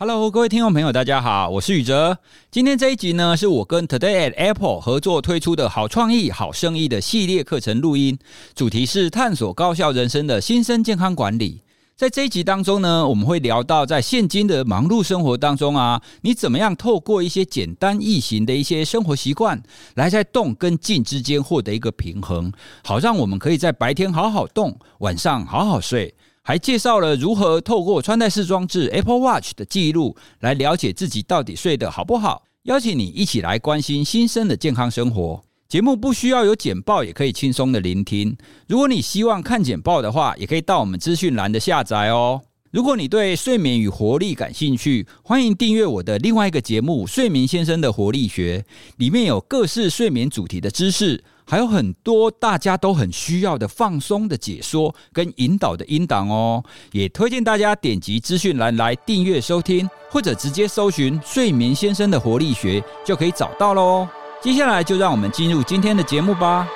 Hello，各位听众朋友，大家好，我是宇哲。今天这一集呢，是我跟 Today at Apple 合作推出的好创意、好生意的系列课程录音，主题是探索高效人生的新生健康管理。在这一集当中呢，我们会聊到在现今的忙碌生活当中啊，你怎么样透过一些简单易行的一些生活习惯，来在动跟静之间获得一个平衡，好让我们可以在白天好好动，晚上好好睡。还介绍了如何透过穿戴式装置 Apple Watch 的记录来了解自己到底睡得好不好，邀请你一起来关心新生的健康生活。节目不需要有简报，也可以轻松的聆听。如果你希望看简报的话，也可以到我们资讯栏的下载哦。如果你对睡眠与活力感兴趣，欢迎订阅我的另外一个节目《睡眠先生的活力学》，里面有各式睡眠主题的知识。还有很多大家都很需要的放松的解说跟引导的音档哦，也推荐大家点击资讯栏来订阅收听，或者直接搜寻“睡眠先生的活力学”就可以找到喽。接下来就让我们进入今天的节目吧。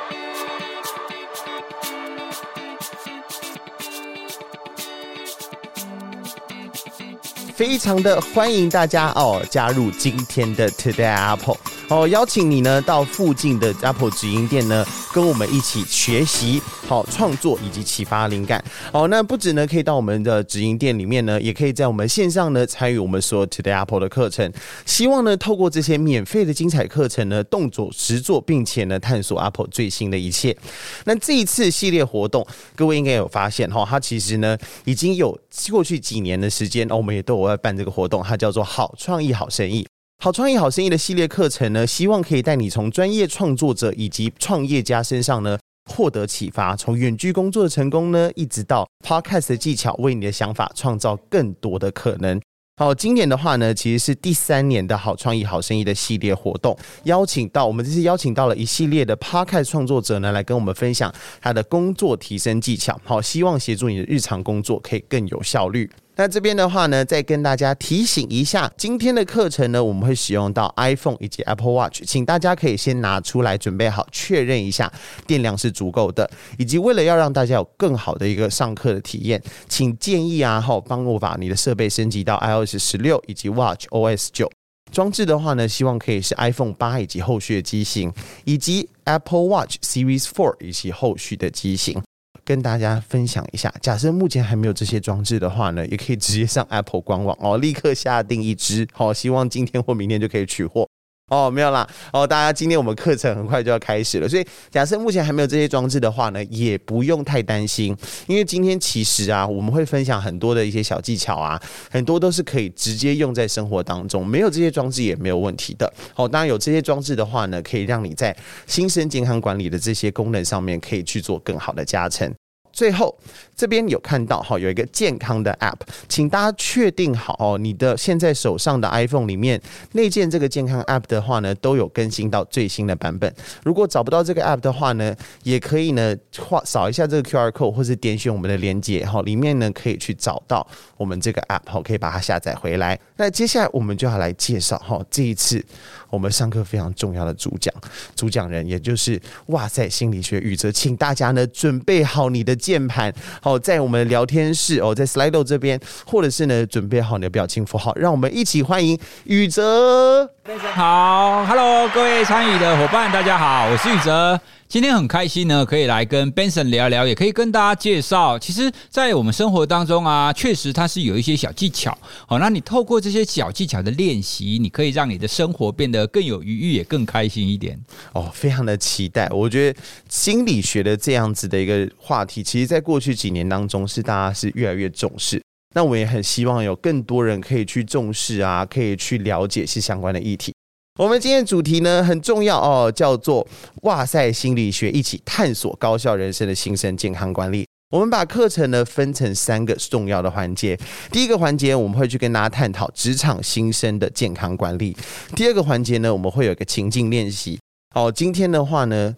非常的欢迎大家哦，加入今天的 Today Apple。哦，邀请你呢到附近的 Apple 直营店呢，跟我们一起学习好创作以及启发灵感。好，那不止呢可以到我们的直营店里面呢，也可以在我们线上呢参与我们所有 Today Apple 的课程。希望呢透过这些免费的精彩课程呢，动作实作，并且呢探索 Apple 最新的一切。那这一次系列活动，各位应该有发现哈，它其实呢已经有过去几年的时间，我们也都有在办这个活动，它叫做好创意好生意。好创意好生意的系列课程呢，希望可以带你从专业创作者以及创业家身上呢获得启发，从远距工作的成功呢，一直到 Podcast 的技巧，为你的想法创造更多的可能。好，今年的话呢，其实是第三年的好创意好生意的系列活动，邀请到我们这次邀请到了一系列的 Podcast 创作者呢，来跟我们分享他的工作提升技巧。好，希望协助你的日常工作可以更有效率。那这边的话呢，再跟大家提醒一下，今天的课程呢，我们会使用到 iPhone 以及 Apple Watch，请大家可以先拿出来准备好，确认一下电量是足够的，以及为了要让大家有更好的一个上课的体验，请建议啊，好，帮我把你的设备升级到 iOS 十六以及 Watch OS 九装置的话呢，希望可以是 iPhone 八以及后续的机型，以及 Apple Watch Series Four 以及后续的机型。跟大家分享一下，假设目前还没有这些装置的话呢，也可以直接上 Apple 官网哦，立刻下定一支，好，希望今天或明天就可以取货。哦，没有啦。哦，大家，今天我们课程很快就要开始了，所以假设目前还没有这些装置的话呢，也不用太担心，因为今天其实啊，我们会分享很多的一些小技巧啊，很多都是可以直接用在生活当中，没有这些装置也没有问题的。哦，当然有这些装置的话呢，可以让你在新生健康管理的这些功能上面可以去做更好的加成。最后，这边有看到哈，有一个健康的 App，请大家确定好哦，你的现在手上的 iPhone 里面内建这个健康 App 的话呢，都有更新到最新的版本。如果找不到这个 App 的话呢，也可以呢画扫一下这个 QR code，或是点选我们的链接哈，里面呢可以去找到我们这个 App 哈，可以把它下载回来。那接下来我们就要来介绍哈，这一次我们上课非常重要的主讲，主讲人也就是哇塞心理学宇哲，请大家呢准备好你的。键盘好，在我们聊天室哦，在 Slido 这边，或者是呢，准备好你的表情符号，让我们一起欢迎宇哲。好，Hello，各位参与的伙伴，大家好，我是宇哲。今天很开心呢，可以来跟 Benson 聊聊，也可以跟大家介绍。其实，在我们生活当中啊，确实它是有一些小技巧。好，那你透过这些小技巧的练习，你可以让你的生活变得更有余裕，也更开心一点。哦，非常的期待。我觉得心理学的这样子的一个话题，其实在过去几年当中，是大家是越来越重视。那我也很希望有更多人可以去重视啊，可以去了解是相关的议题。我们今天的主题呢很重要哦，叫做“哇塞心理学”，一起探索高效人生的新生健康管理。我们把课程呢分成三个重要的环节。第一个环节我们会去跟大家探讨职场新生的健康管理。第二个环节呢，我们会有一个情境练习。哦，今天的话呢，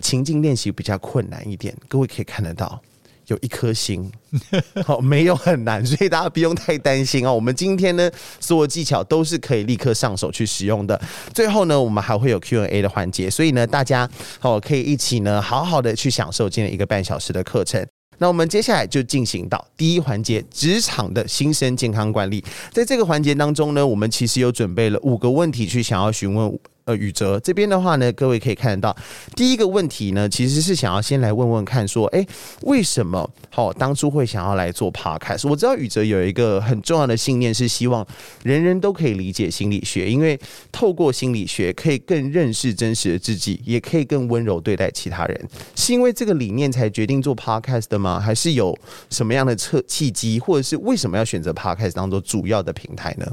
情境练习比较困难一点，各位可以看得到。有一颗心，好，没有很难，所以大家不用太担心哦。我们今天呢，所有技巧都是可以立刻上手去使用的。最后呢，我们还会有 Q&A 的环节，所以呢，大家好可以一起呢，好好的去享受今天一个半小时的课程。那我们接下来就进行到第一环节，职场的新生健康管理。在这个环节当中呢，我们其实有准备了五个问题去想要询问。呃，宇哲这边的话呢，各位可以看得到，第一个问题呢，其实是想要先来问问看，说，哎，为什么好、哦、当初会想要来做 Podcast？我知道宇哲有一个很重要的信念，是希望人人都可以理解心理学，因为透过心理学可以更认识真实的自己，也可以更温柔对待其他人。是因为这个理念才决定做 Podcast 的吗？还是有什么样的契契机，或者是为什么要选择 Podcast 当做主要的平台呢？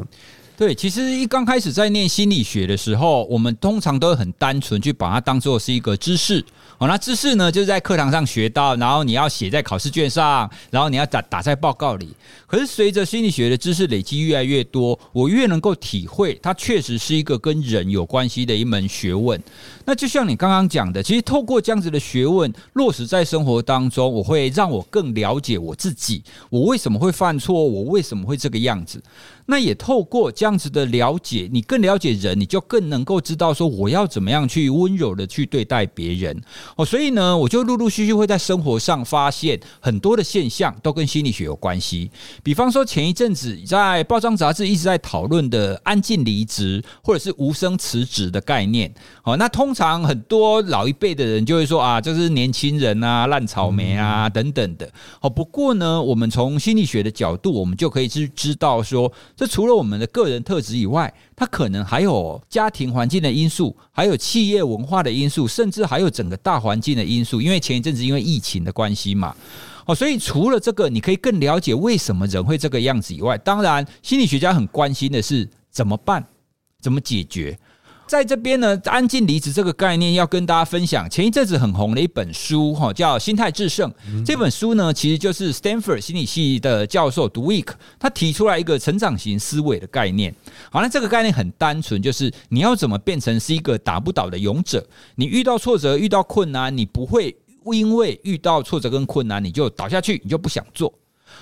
对，其实一刚开始在念心理学的时候，我们通常都很单纯去把它当做是一个知识。哦，那知识呢，就是在课堂上学到，然后你要写在考试卷上，然后你要打打在报告里。可是随着心理学的知识累积越来越多，我越能够体会，它确实是一个跟人有关系的一门学问。那就像你刚刚讲的，其实透过这样子的学问落实在生活当中，我会让我更了解我自己，我为什么会犯错，我为什么会这个样子。那也透过这样子的了解，你更了解人，你就更能够知道说我要怎么样去温柔的去对待别人。哦，所以呢，我就陆陆续续会在生活上发现很多的现象都跟心理学有关系。比方说，前一阵子在报章杂志一直在讨论的安静离职或者是无声辞职的概念。哦，那通常很多老一辈的人就会说啊，这是年轻人啊，烂草莓啊等等的。哦，不过呢，我们从心理学的角度，我们就可以知知道说。这除了我们的个人特质以外，它可能还有家庭环境的因素，还有企业文化的因素，甚至还有整个大环境的因素。因为前一阵子因为疫情的关系嘛，哦，所以除了这个，你可以更了解为什么人会这个样子以外，当然心理学家很关心的是怎么办，怎么解决。在这边呢，安静离职这个概念要跟大家分享。前一阵子很红的一本书，哈，叫《心态制胜》。这本书呢，其实就是 Stanford 心理系的教授 Dweck，他提出来一个成长型思维的概念。好，那这个概念很单纯，就是你要怎么变成是一个打不倒的勇者。你遇到挫折、遇到困难，你不会因为遇到挫折跟困难你就倒下去，你就不想做。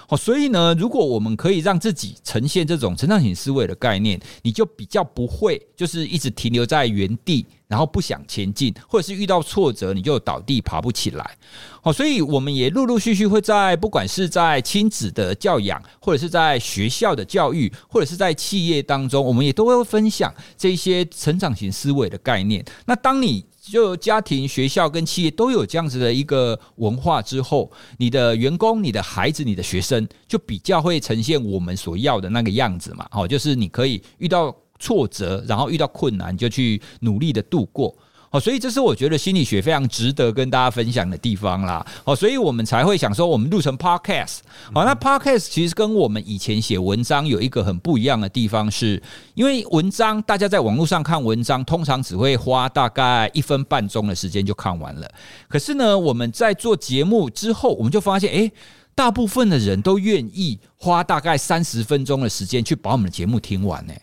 好，所以呢，如果我们可以让自己呈现这种成长型思维的概念，你就比较不会就是一直停留在原地，然后不想前进，或者是遇到挫折你就倒地爬不起来。好，所以我们也陆陆续续会在不管是在亲子的教养，或者是在学校的教育，或者是在企业当中，我们也都会分享这些成长型思维的概念。那当你就家庭、学校跟企业都有这样子的一个文化之后，你的员工、你的孩子、你的学生就比较会呈现我们所要的那个样子嘛。哦，就是你可以遇到挫折，然后遇到困难就去努力的度过。哦，所以这是我觉得心理学非常值得跟大家分享的地方啦。哦，所以我们才会想说，我们录成 podcast。好，那 podcast 其实跟我们以前写文章有一个很不一样的地方，是因为文章大家在网络上看文章，通常只会花大概一分半钟的时间就看完了。可是呢，我们在做节目之后，我们就发现，诶，大部分的人都愿意花大概三十分钟的时间去把我们的节目听完呢。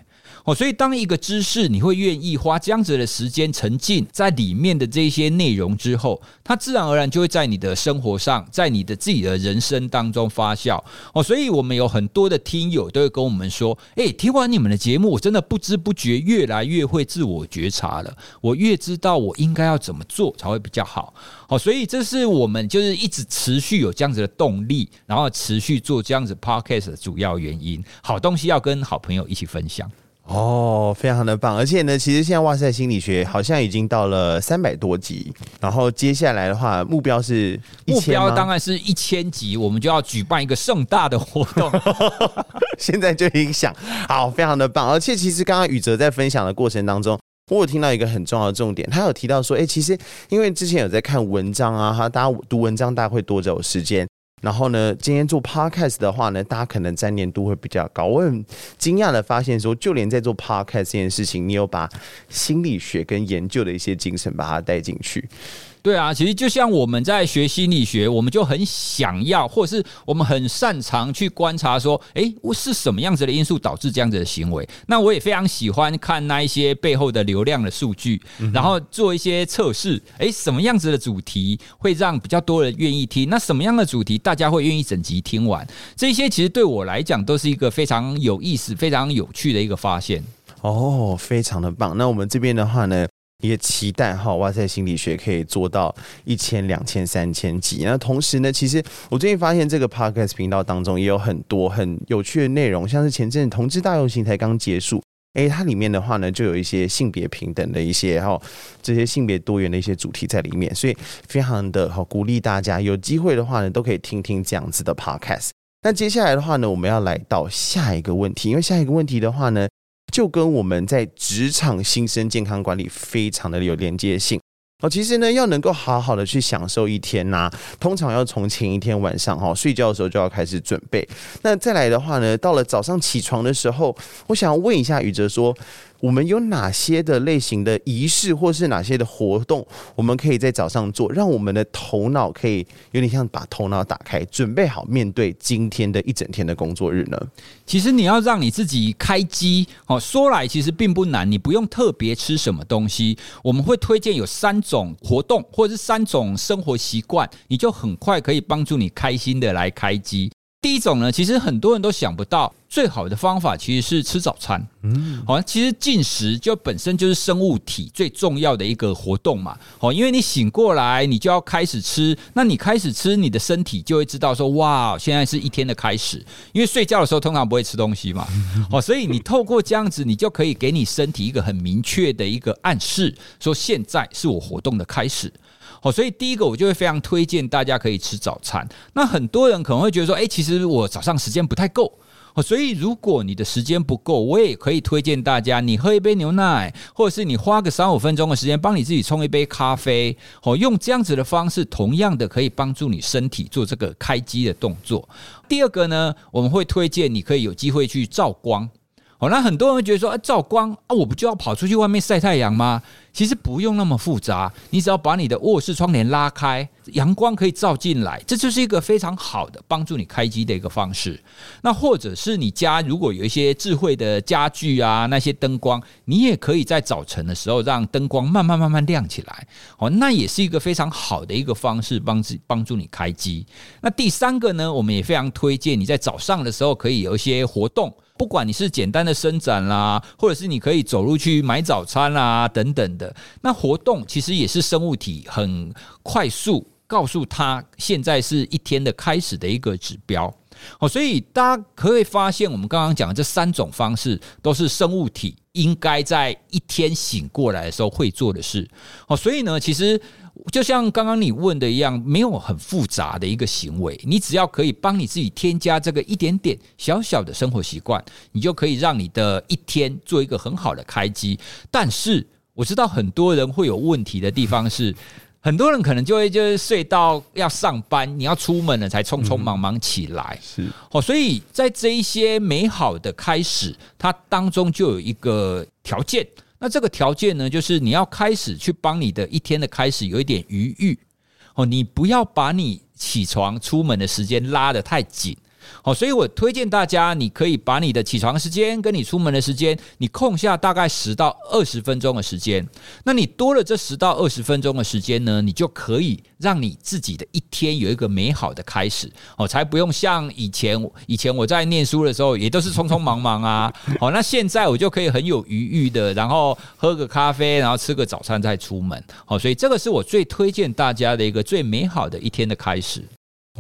哦，所以当一个知识你会愿意花这样子的时间沉浸在里面的这些内容之后，它自然而然就会在你的生活上，在你的自己的人生当中发酵。哦，所以我们有很多的听友都会跟我们说：“诶，听完你们的节目，我真的不知不觉越来越会自我觉察了，我越知道我应该要怎么做才会比较好。”哦，所以这是我们就是一直持续有这样子的动力，然后持续做这样子 podcast 的主要原因。好东西要跟好朋友一起分享。哦，非常的棒，而且呢，其实现在哇塞心理学好像已经到了三百多集，然后接下来的话，目标是一千，目标当然是一千集，我们就要举办一个盛大的活动。现在就已经想好，非常的棒，而且其实刚刚宇哲在分享的过程当中，我有听到一个很重要的重点，他有提到说，哎，其实因为之前有在看文章啊，哈，大家读文章大家会多久时间？然后呢，今天做 podcast 的话呢，大家可能粘连度会比较高。我很惊讶的发现说，就连在做 podcast 这件事情，你有把心理学跟研究的一些精神把它带进去。对啊，其实就像我们在学心理学，我们就很想要，或者是我们很擅长去观察说，诶，我是什么样子的因素导致这样子的行为？那我也非常喜欢看那一些背后的流量的数据，然后做一些测试。诶，什么样子的主题会让比较多人愿意听？那什么样的主题大家会愿意整集听完？这些其实对我来讲都是一个非常有意思、非常有趣的一个发现。哦，非常的棒。那我们这边的话呢，也期待哈，哇塞心理学可以做到一千、两千、三千集。那同时呢，其实我最近发现这个 podcast 频道当中也有很多很有趣的内容，像是前阵同志大游行才刚结束，诶，它里面的话呢，就有一些性别平等的一些哈，这些性别多元的一些主题在里面，所以非常的好鼓励大家有机会的话呢，都可以听听这样子的 podcast。那接下来的话呢，我们要来到下一个问题，因为下一个问题的话呢。就跟我们在职场新生健康管理非常的有连接性哦。其实呢，要能够好好的去享受一天呐、通常要从前一天晚上哈睡觉的时候就要开始准备。那再来的话呢，到了早上起床的时候，我想问一下宇哲说。我们有哪些的类型的仪式，或是哪些的活动，我们可以在早上做，让我们的头脑可以有点像把头脑打开，准备好面对今天的一整天的工作日呢？其实你要让你自己开机哦，说来其实并不难，你不用特别吃什么东西，我们会推荐有三种活动，或者是三种生活习惯，你就很快可以帮助你开心的来开机。第一种呢，其实很多人都想不到，最好的方法其实是吃早餐。嗯，好，其实进食就本身就是生物体最重要的一个活动嘛。好，因为你醒过来，你就要开始吃，那你开始吃，你的身体就会知道说，哇，现在是一天的开始。因为睡觉的时候通常不会吃东西嘛。哦，所以你透过这样子，你就可以给你身体一个很明确的一个暗示，说现在是我活动的开始。好，所以第一个我就会非常推荐大家可以吃早餐。那很多人可能会觉得说，诶，其实我早上时间不太够。所以如果你的时间不够，我也可以推荐大家，你喝一杯牛奶，或者是你花个三五分钟的时间，帮你自己冲一杯咖啡。好，用这样子的方式，同样的可以帮助你身体做这个开机的动作。第二个呢，我们会推荐你可以有机会去照光。好，那很多人会觉得说，啊，照光啊，我不就要跑出去外面晒太阳吗？其实不用那么复杂，你只要把你的卧室窗帘拉开，阳光可以照进来，这就是一个非常好的帮助你开机的一个方式。那或者是你家如果有一些智慧的家具啊，那些灯光，你也可以在早晨的时候让灯光慢慢慢慢亮起来。哦，那也是一个非常好的一个方式，帮助帮助你开机。那第三个呢，我们也非常推荐你在早上的时候可以有一些活动。不管你是简单的伸展啦，或者是你可以走路去买早餐啦等等的，那活动其实也是生物体很快速告诉他现在是一天的开始的一个指标。哦，所以大家可以发现，我们刚刚讲的这三种方式都是生物体应该在一天醒过来的时候会做的事。哦，所以呢，其实。就像刚刚你问的一样，没有很复杂的一个行为，你只要可以帮你自己添加这个一点点小小的生活习惯，你就可以让你的一天做一个很好的开机。但是我知道很多人会有问题的地方是，很多人可能就会就是睡到要上班，你要出门了才匆匆忙忙起来，是哦。所以在这一些美好的开始，它当中就有一个条件。那这个条件呢，就是你要开始去帮你的一天的开始有一点余裕哦，你不要把你起床出门的时间拉得太紧。好，所以我推荐大家，你可以把你的起床时间跟你出门的时间，你空下大概十到二十分钟的时间。那你多了这十到二十分钟的时间呢，你就可以让你自己的一天有一个美好的开始。哦，才不用像以前，以前我在念书的时候，也都是匆匆忙忙啊。好，那现在我就可以很有余裕的，然后喝个咖啡，然后吃个早餐再出门。好，所以这个是我最推荐大家的一个最美好的一天的开始。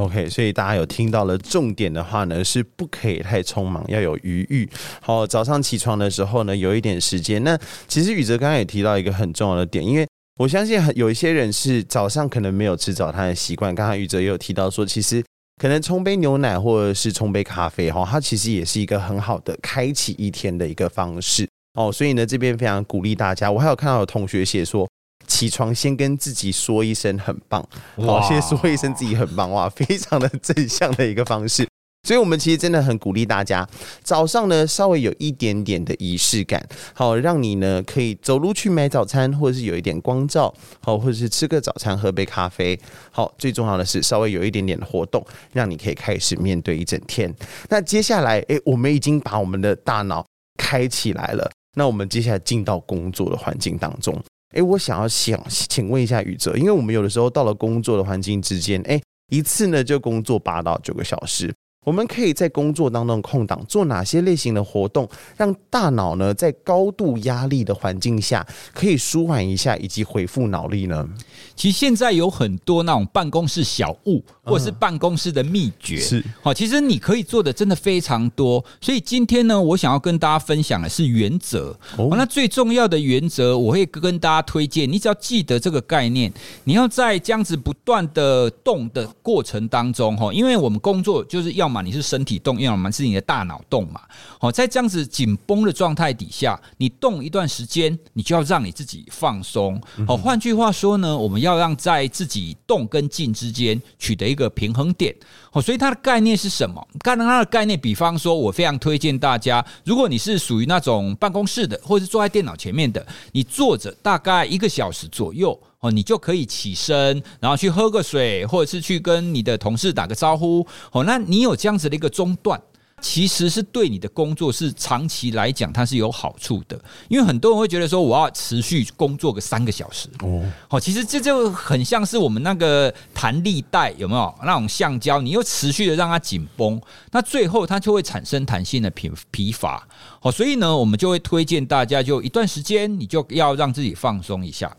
OK，所以大家有听到了重点的话呢，是不可以太匆忙，要有余裕。好，早上起床的时候呢，有一点时间。那其实宇哲刚刚也提到一个很重要的点，因为我相信很有一些人是早上可能没有吃早餐的习惯。刚刚宇哲也有提到说，其实可能冲杯牛奶或者是冲杯咖啡，哈，它其实也是一个很好的开启一天的一个方式。哦，所以呢，这边非常鼓励大家。我还有看到有同学写说。起床先跟自己说一声很棒，好，先说一声自己很棒，哇，非常的正向的一个方式。所以，我们其实真的很鼓励大家，早上呢稍微有一点点的仪式感，好，让你呢可以走路去买早餐，或者是有一点光照，好，或者是吃个早餐，喝杯咖啡，好，最重要的是稍微有一点点的活动，让你可以开始面对一整天。那接下来，诶，我们已经把我们的大脑开起来了，那我们接下来进到工作的环境当中。哎，我想要想请问一下宇哲，因为我们有的时候到了工作的环境之间，哎，一次呢就工作八到九个小时，我们可以在工作当中空档做哪些类型的活动，让大脑呢在高度压力的环境下可以舒缓一下，以及恢复脑力呢？其实现在有很多那种办公室小物，或者是办公室的秘诀，是好，其实你可以做的真的非常多。所以今天呢，我想要跟大家分享的是原则。哦，那最重要的原则，我会跟大家推荐，你只要记得这个概念，你要在这样子不断的动的过程当中，哈，因为我们工作就是要。嘛，你是身体动，要么是你的大脑动嘛。好，在这样子紧绷的状态底下，你动一段时间，你就要让你自己放松。好，换句话说呢，我们要让在自己动跟静之间取得一个平衡点。好，所以它的概念是什么？刚刚它的概念，比方说，我非常推荐大家，如果你是属于那种办公室的，或者是坐在电脑前面的，你坐着大概一个小时左右。哦，你就可以起身，然后去喝个水，或者是去跟你的同事打个招呼。哦，那你有这样子的一个中断，其实是对你的工作是长期来讲它是有好处的。因为很多人会觉得说，我要持续工作个三个小时。哦，好，其实这就很像是我们那个弹力带有没有那种橡胶，你又持续的让它紧绷，那最后它就会产生弹性的疲疲乏。好，所以呢，我们就会推荐大家，就一段时间你就要让自己放松一下。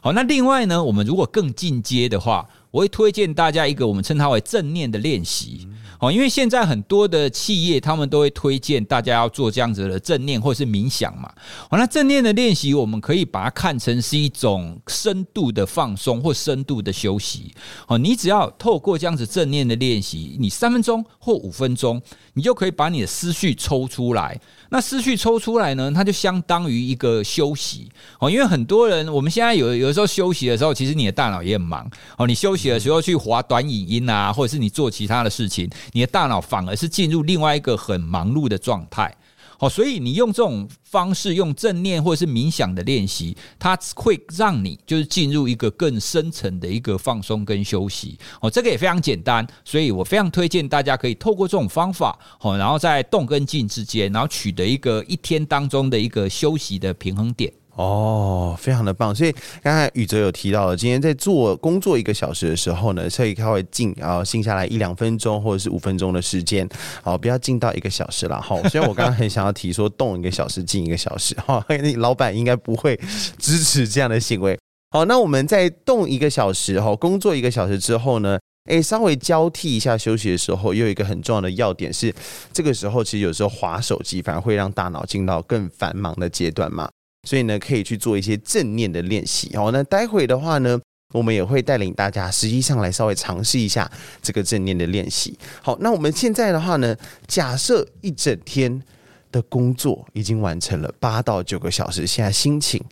好，那另外呢，我们如果更进阶的话，我会推荐大家一个我们称它为正念的练习。好，因为现在很多的企业他们都会推荐大家要做这样子的正念或是冥想嘛。好，那正念的练习，我们可以把它看成是一种深度的放松或深度的休息。好，你只要透过这样子正念的练习，你三分钟或五分钟，你就可以把你的思绪抽出来。那思绪抽出来呢，它就相当于一个休息哦。因为很多人，我们现在有有的时候休息的时候，其实你的大脑也很忙哦。你休息的时候去划短影音啊，或者是你做其他的事情，你的大脑反而是进入另外一个很忙碌的状态。好，所以你用这种方式，用正念或者是冥想的练习，它会让你就是进入一个更深层的一个放松跟休息。哦，这个也非常简单，所以我非常推荐大家可以透过这种方法，好，然后在动跟静之间，然后取得一个一天当中的一个休息的平衡点。哦，非常的棒！所以刚才宇哲有提到了，今天在做工作一个小时的时候呢，可以稍微静，然后静下来一两分钟或者是五分钟的时间，好，不要静到一个小时了。哈，虽然我刚刚很想要提说动一个小时，静一个小时，哈，你老板应该不会支持这样的行为。好，那我们在动一个小时，哈，工作一个小时之后呢，哎，稍微交替一下休息的时候，又有一个很重要的要点是，这个时候其实有时候划手机反而会让大脑进到更繁忙的阶段嘛。所以呢，可以去做一些正念的练习。好，那待会的话呢，我们也会带领大家实际上来稍微尝试一下这个正念的练习。好，那我们现在的话呢，假设一整天的工作已经完成了八到九个小时，现在心情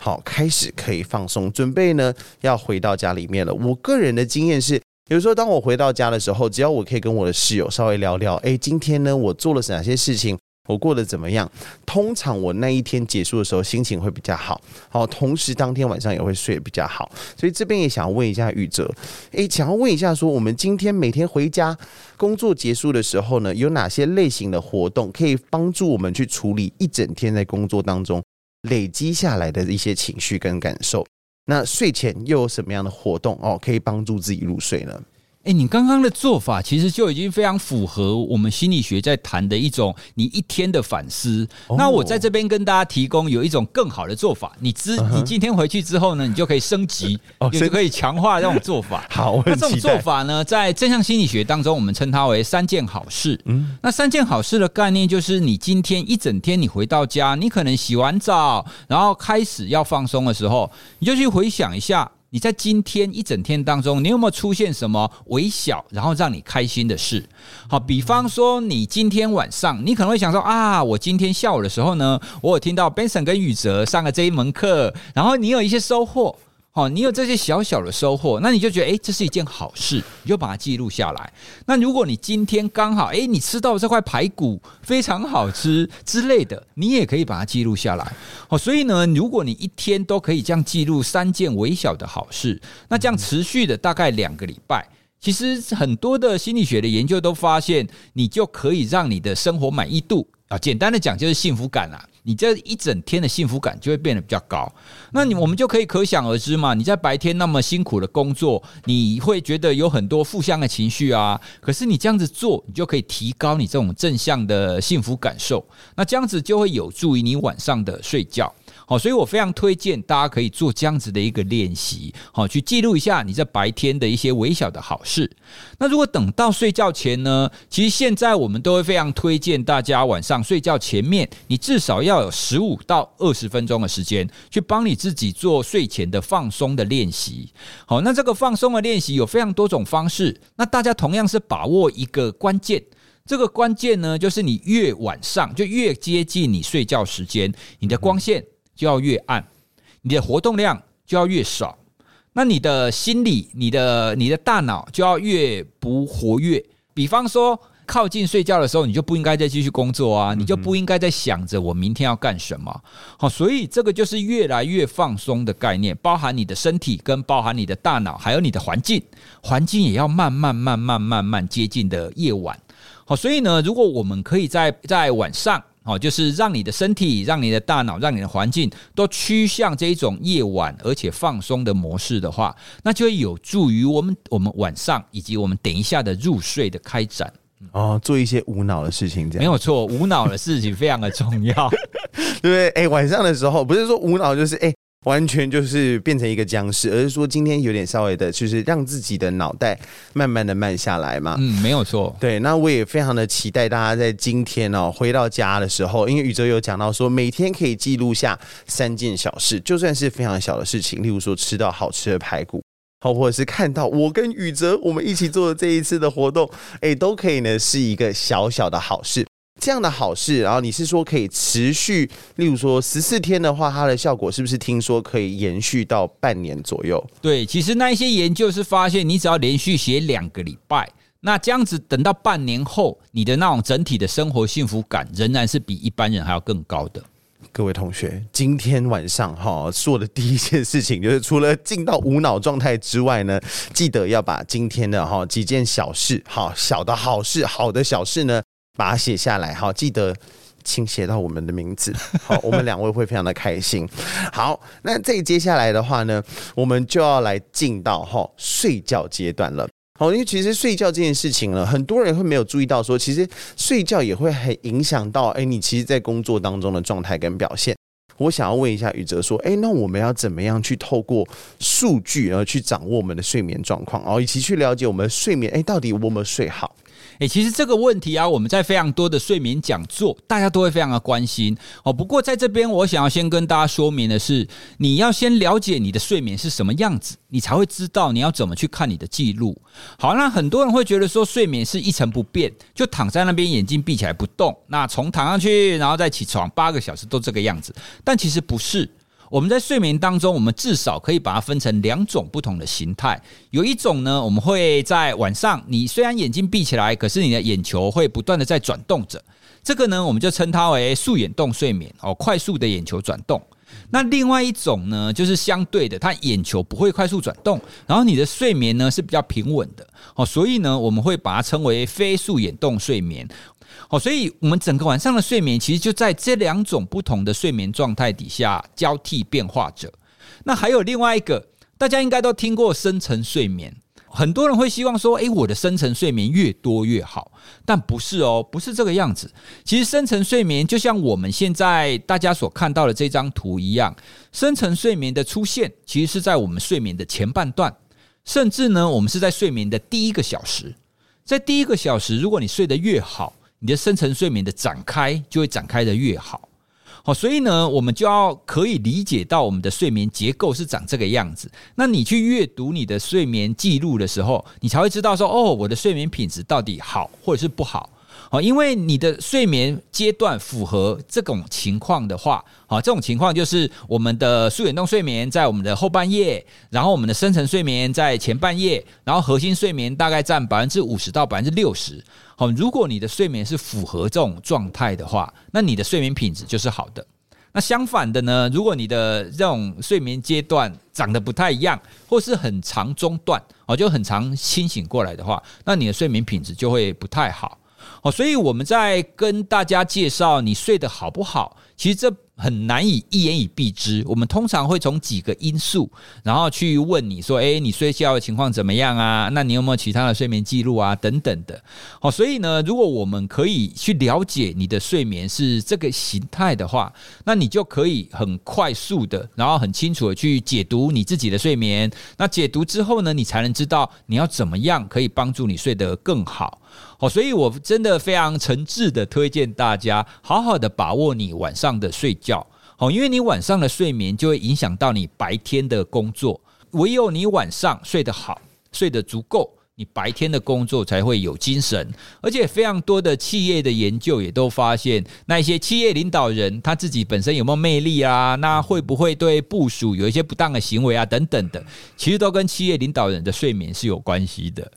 好，开始可以放松，准备呢要回到家里面了。我个人的经验是，比如说当我回到家的时候，只要我可以跟我的室友稍微聊聊，诶，今天呢我做了哪些事情。我过得怎么样？通常我那一天结束的时候心情会比较好，好，同时当天晚上也会睡比较好。所以这边也想要问一下宇哲，诶，想要问一下说，我们今天每天回家工作结束的时候呢，有哪些类型的活动可以帮助我们去处理一整天在工作当中累积下来的一些情绪跟感受？那睡前又有什么样的活动哦，可以帮助自己入睡呢？哎，你刚刚的做法其实就已经非常符合我们心理学在谈的一种你一天的反思。哦、那我在这边跟大家提供有一种更好的做法，你之你今天回去之后呢，你就可以升级，哦、你就可以强化这种做法。好，那这种做法呢，在正向心理学当中，我们称它为三件好事。嗯，那三件好事的概念就是，你今天一整天你回到家，你可能洗完澡，然后开始要放松的时候，你就去回想一下。你在今天一整天当中，你有没有出现什么微小然后让你开心的事？好，比方说你今天晚上，你可能会想说啊，我今天下午的时候呢，我有听到 Benson 跟宇哲上了这一门课，然后你有一些收获。好，你有这些小小的收获，那你就觉得诶，这是一件好事，你就把它记录下来。那如果你今天刚好诶，你吃到这块排骨非常好吃之类的，你也可以把它记录下来。好，所以呢，如果你一天都可以这样记录三件微小的好事，那这样持续的大概两个礼拜，其实很多的心理学的研究都发现，你就可以让你的生活满意度啊，简单的讲就是幸福感啊。你这一整天的幸福感就会变得比较高。那你我们就可以可想而知嘛，你在白天那么辛苦的工作，你会觉得有很多负向的情绪啊。可是你这样子做，你就可以提高你这种正向的幸福感受。那这样子就会有助于你晚上的睡觉。好，所以我非常推荐大家可以做这样子的一个练习，好，去记录一下你在白天的一些微小的好事。那如果等到睡觉前呢？其实现在我们都会非常推荐大家晚上睡觉前面，你至少要有十五到二十分钟的时间，去帮你自己做睡前的放松的练习。好，那这个放松的练习有非常多种方式。那大家同样是把握一个关键，这个关键呢，就是你越晚上就越接近你睡觉时间，你的光线。就要越暗，你的活动量就要越少，那你的心理、你的你的大脑就要越不活跃。比方说，靠近睡觉的时候，你就不应该再继续工作啊，你就不应该再想着我明天要干什么。好，所以这个就是越来越放松的概念，包含你的身体，跟包含你的大脑，还有你的环境，环境也要慢慢、慢慢、慢慢接近的夜晚。好，所以呢，如果我们可以在在晚上。好，就是让你的身体、让你的大脑、让你的环境都趋向这一种夜晚而且放松的模式的话，那就会有助于我们我们晚上以及我们等一下的入睡的开展。哦，做一些无脑的事情，这样没有错，无脑的事情非常的重要，对不对？哎，晚上的时候不是说无脑，就是哎。完全就是变成一个僵尸，而是说今天有点稍微的，就是让自己的脑袋慢慢的慢下来嘛。嗯，没有错。对，那我也非常的期待大家在今天哦回到家的时候，因为宇哲有讲到说，每天可以记录下三件小事，就算是非常小的事情，例如说吃到好吃的排骨，好，或者是看到我跟宇哲我们一起做的这一次的活动，哎，都可以呢是一个小小的好事。这样的好事，然后你是说可以持续，例如说十四天的话，它的效果是不是听说可以延续到半年左右？对，其实那一些研究是发现，你只要连续写两个礼拜，那这样子等到半年后，你的那种整体的生活幸福感仍然是比一般人还要更高的。各位同学，今天晚上哈做的第一件事情，就是除了进到无脑状态之外呢，记得要把今天的哈几件小事，好小的好事，好的小事呢。把它写下来，好，记得请写到我们的名字，好，我们两位会非常的开心。好，那这接下来的话呢，我们就要来进到哈睡觉阶段了。好，因为其实睡觉这件事情呢，很多人会没有注意到，说其实睡觉也会很影响到，哎，你其实，在工作当中的状态跟表现。我想要问一下宇哲说，哎，那我们要怎么样去透过数据而去掌握我们的睡眠状况，哦，以及去了解我们睡眠，哎，到底我们睡好？诶，其实这个问题啊，我们在非常多的睡眠讲座，大家都会非常的关心哦。不过在这边，我想要先跟大家说明的是，你要先了解你的睡眠是什么样子，你才会知道你要怎么去看你的记录。好，那很多人会觉得说，睡眠是一成不变，就躺在那边，眼睛闭起来不动，那从躺上去，然后再起床，八个小时都这个样子。但其实不是。我们在睡眠当中，我们至少可以把它分成两种不同的形态。有一种呢，我们会在晚上，你虽然眼睛闭起来，可是你的眼球会不断的在转动着。这个呢，我们就称它为速眼动睡眠哦，快速的眼球转动。那另外一种呢，就是相对的，它眼球不会快速转动，然后你的睡眠呢是比较平稳的哦，所以呢，我们会把它称为非速眼动睡眠。好，所以我们整个晚上的睡眠其实就在这两种不同的睡眠状态底下交替变化着。那还有另外一个，大家应该都听过深层睡眠，很多人会希望说，诶，我的深层睡眠越多越好，但不是哦，不是这个样子。其实深层睡眠就像我们现在大家所看到的这张图一样，深层睡眠的出现其实是在我们睡眠的前半段，甚至呢，我们是在睡眠的第一个小时。在第一个小时，如果你睡得越好，你的深层睡眠的展开就会展开的越好，好，所以呢，我们就要可以理解到我们的睡眠结构是长这个样子。那你去阅读你的睡眠记录的时候，你才会知道说，哦，我的睡眠品质到底好或者是不好。好，因为你的睡眠阶段符合这种情况的话，好，这种情况就是我们的速眼动睡眠在我们的后半夜，然后我们的深层睡眠在前半夜，然后核心睡眠大概占百分之五十到百分之六十。好，如果你的睡眠是符合这种状态的话，那你的睡眠品质就是好的。那相反的呢，如果你的这种睡眠阶段长得不太一样，或是很长中断，哦，就很长清醒过来的话，那你的睡眠品质就会不太好。哦，所以我们在跟大家介绍你睡得好不好，其实这很难以一言以蔽之。我们通常会从几个因素，然后去问你说：“诶，你睡觉的情况怎么样啊？那你有没有其他的睡眠记录啊？等等的。”好，所以呢，如果我们可以去了解你的睡眠是这个形态的话，那你就可以很快速的，然后很清楚的去解读你自己的睡眠。那解读之后呢，你才能知道你要怎么样可以帮助你睡得更好。好，所以我真的非常诚挚的推荐大家，好好的把握你晚上的睡觉。好，因为你晚上的睡眠就会影响到你白天的工作。唯有你晚上睡得好，睡得足够，你白天的工作才会有精神。而且非常多的企业的研究也都发现，那一些企业领导人他自己本身有没有魅力啊？那会不会对部属有一些不当的行为啊？等等的，其实都跟企业领导人的睡眠是有关系的。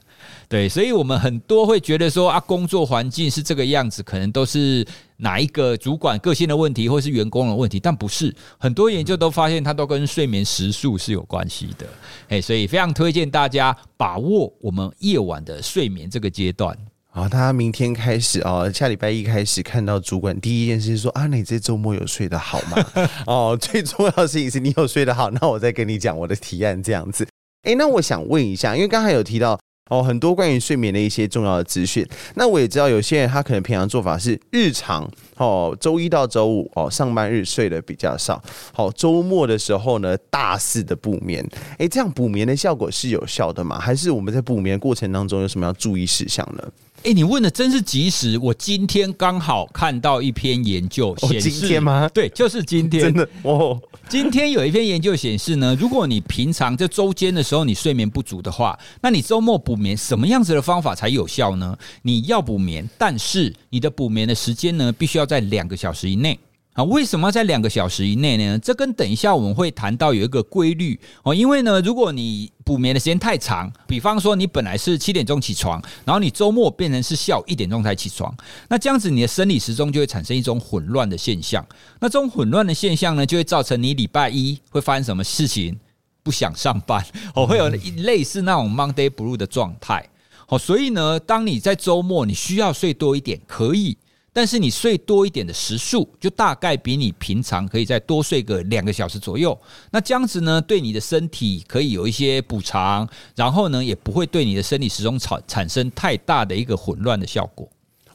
对，所以我们很多会觉得说啊，工作环境是这个样子，可能都是哪一个主管个性的问题，或是员工的问题，但不是。很多研究都发现，它都跟睡眠时数是有关系的。哎，所以非常推荐大家把握我们夜晚的睡眠这个阶段。好，大家明天开始哦，下礼拜一开始看到主管第一件事是说啊，你这周末有睡得好吗？哦，最重要的事情是你有睡得好，那我再跟你讲我的提案这样子。哎，那我想问一下，因为刚才有提到。哦，很多关于睡眠的一些重要的资讯。那我也知道，有些人他可能平常做法是日常哦，周一到周五哦，上班日睡的比较少。好，周末的时候呢，大肆的补眠。诶，这样补眠的效果是有效的吗？还是我们在补眠过程当中有什么要注意事项呢？哎，你问的真是及时！我今天刚好看到一篇研究显示，今天吗？对，就是今天。真的哦，今天有一篇研究显示呢，如果你平常在周间的时候你睡眠不足的话，那你周末补眠什么样子的方法才有效呢？你要补眠，但是你的补眠的时间呢，必须要在两个小时以内。啊，为什么在两个小时以内呢？这跟等一下我们会谈到有一个规律哦。因为呢，如果你补眠的时间太长，比方说你本来是七点钟起床，然后你周末变成是下午一点钟才起床，那这样子你的生理时钟就会产生一种混乱的现象。那这种混乱的现象呢，就会造成你礼拜一会发生什么事情？不想上班哦，会有类似那种 Monday Blue 的状态。好，所以呢，当你在周末你需要睡多一点，可以。但是你睡多一点的时数，就大概比你平常可以再多睡个两个小时左右。那这样子呢，对你的身体可以有一些补偿，然后呢，也不会对你的生理时钟产产生太大的一个混乱的效果。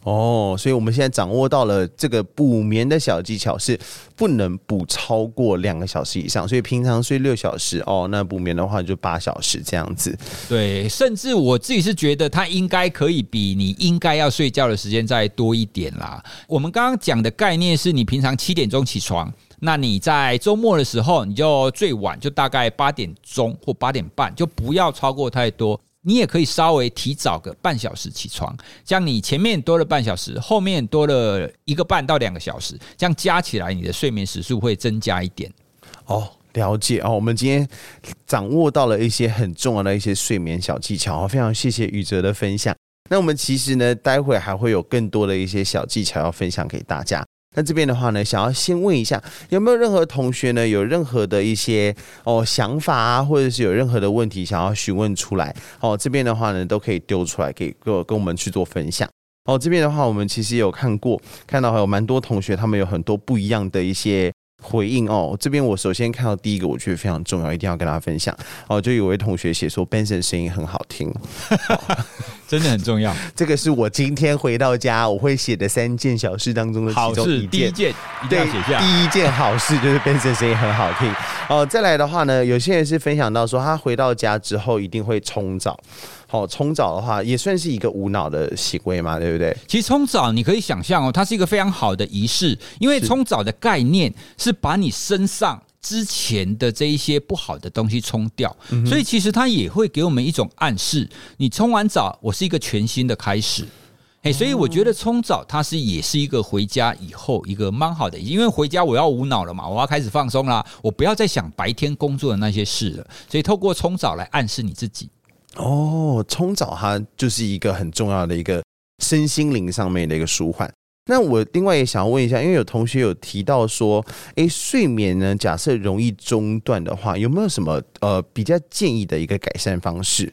哦，所以我们现在掌握到了这个补眠的小技巧，是不能补超过两个小时以上。所以平常睡六小时哦，那补眠的话就八小时这样子。对，甚至我自己是觉得它应该可以比你应该要睡觉的时间再多一点啦。我们刚刚讲的概念是你平常七点钟起床，那你在周末的时候，你就最晚就大概八点钟或八点半，就不要超过太多。你也可以稍微提早个半小时起床，这样你前面多了半小时，后面多了一个半到两个小时，这样加起来你的睡眠时数会增加一点。哦，了解哦。我们今天掌握到了一些很重要的一些睡眠小技巧哦，非常谢谢宇哲的分享。那我们其实呢，待会还会有更多的一些小技巧要分享给大家。那这边的话呢，想要先问一下，有没有任何同学呢，有任何的一些哦想法啊，或者是有任何的问题想要询问出来？哦，这边的话呢，都可以丢出来给跟跟我们去做分享。哦，这边的话，我们其实有看过，看到还有蛮多同学，他们有很多不一样的一些。回应哦，这边我首先看到第一个，我觉得非常重要，一定要跟大家分享哦。就有位同学写说，Benson 声音很好听，真的很重要。这个是我今天回到家我会写的三件小事当中的其中一件。第一件一定要写下。第一件好事就是 Benson 声音很好听哦。再来的话呢，有些人是分享到说，他回到家之后一定会冲澡。哦，冲澡的话也算是一个无脑的行为嘛，对不对？其实冲澡你可以想象哦，它是一个非常好的仪式，因为冲澡的概念是把你身上之前的这一些不好的东西冲掉，嗯、所以其实它也会给我们一种暗示：你冲完澡，我是一个全新的开始。哎，所以我觉得冲澡它是也是一个回家以后一个蛮好的，因为回家我要无脑了嘛，我要开始放松啦，我不要再想白天工作的那些事了，所以透过冲澡来暗示你自己。哦，冲澡它就是一个很重要的一个身心灵上面的一个舒缓。那我另外也想要问一下，因为有同学有提到说，诶，睡眠呢，假设容易中断的话，有没有什么呃比较建议的一个改善方式？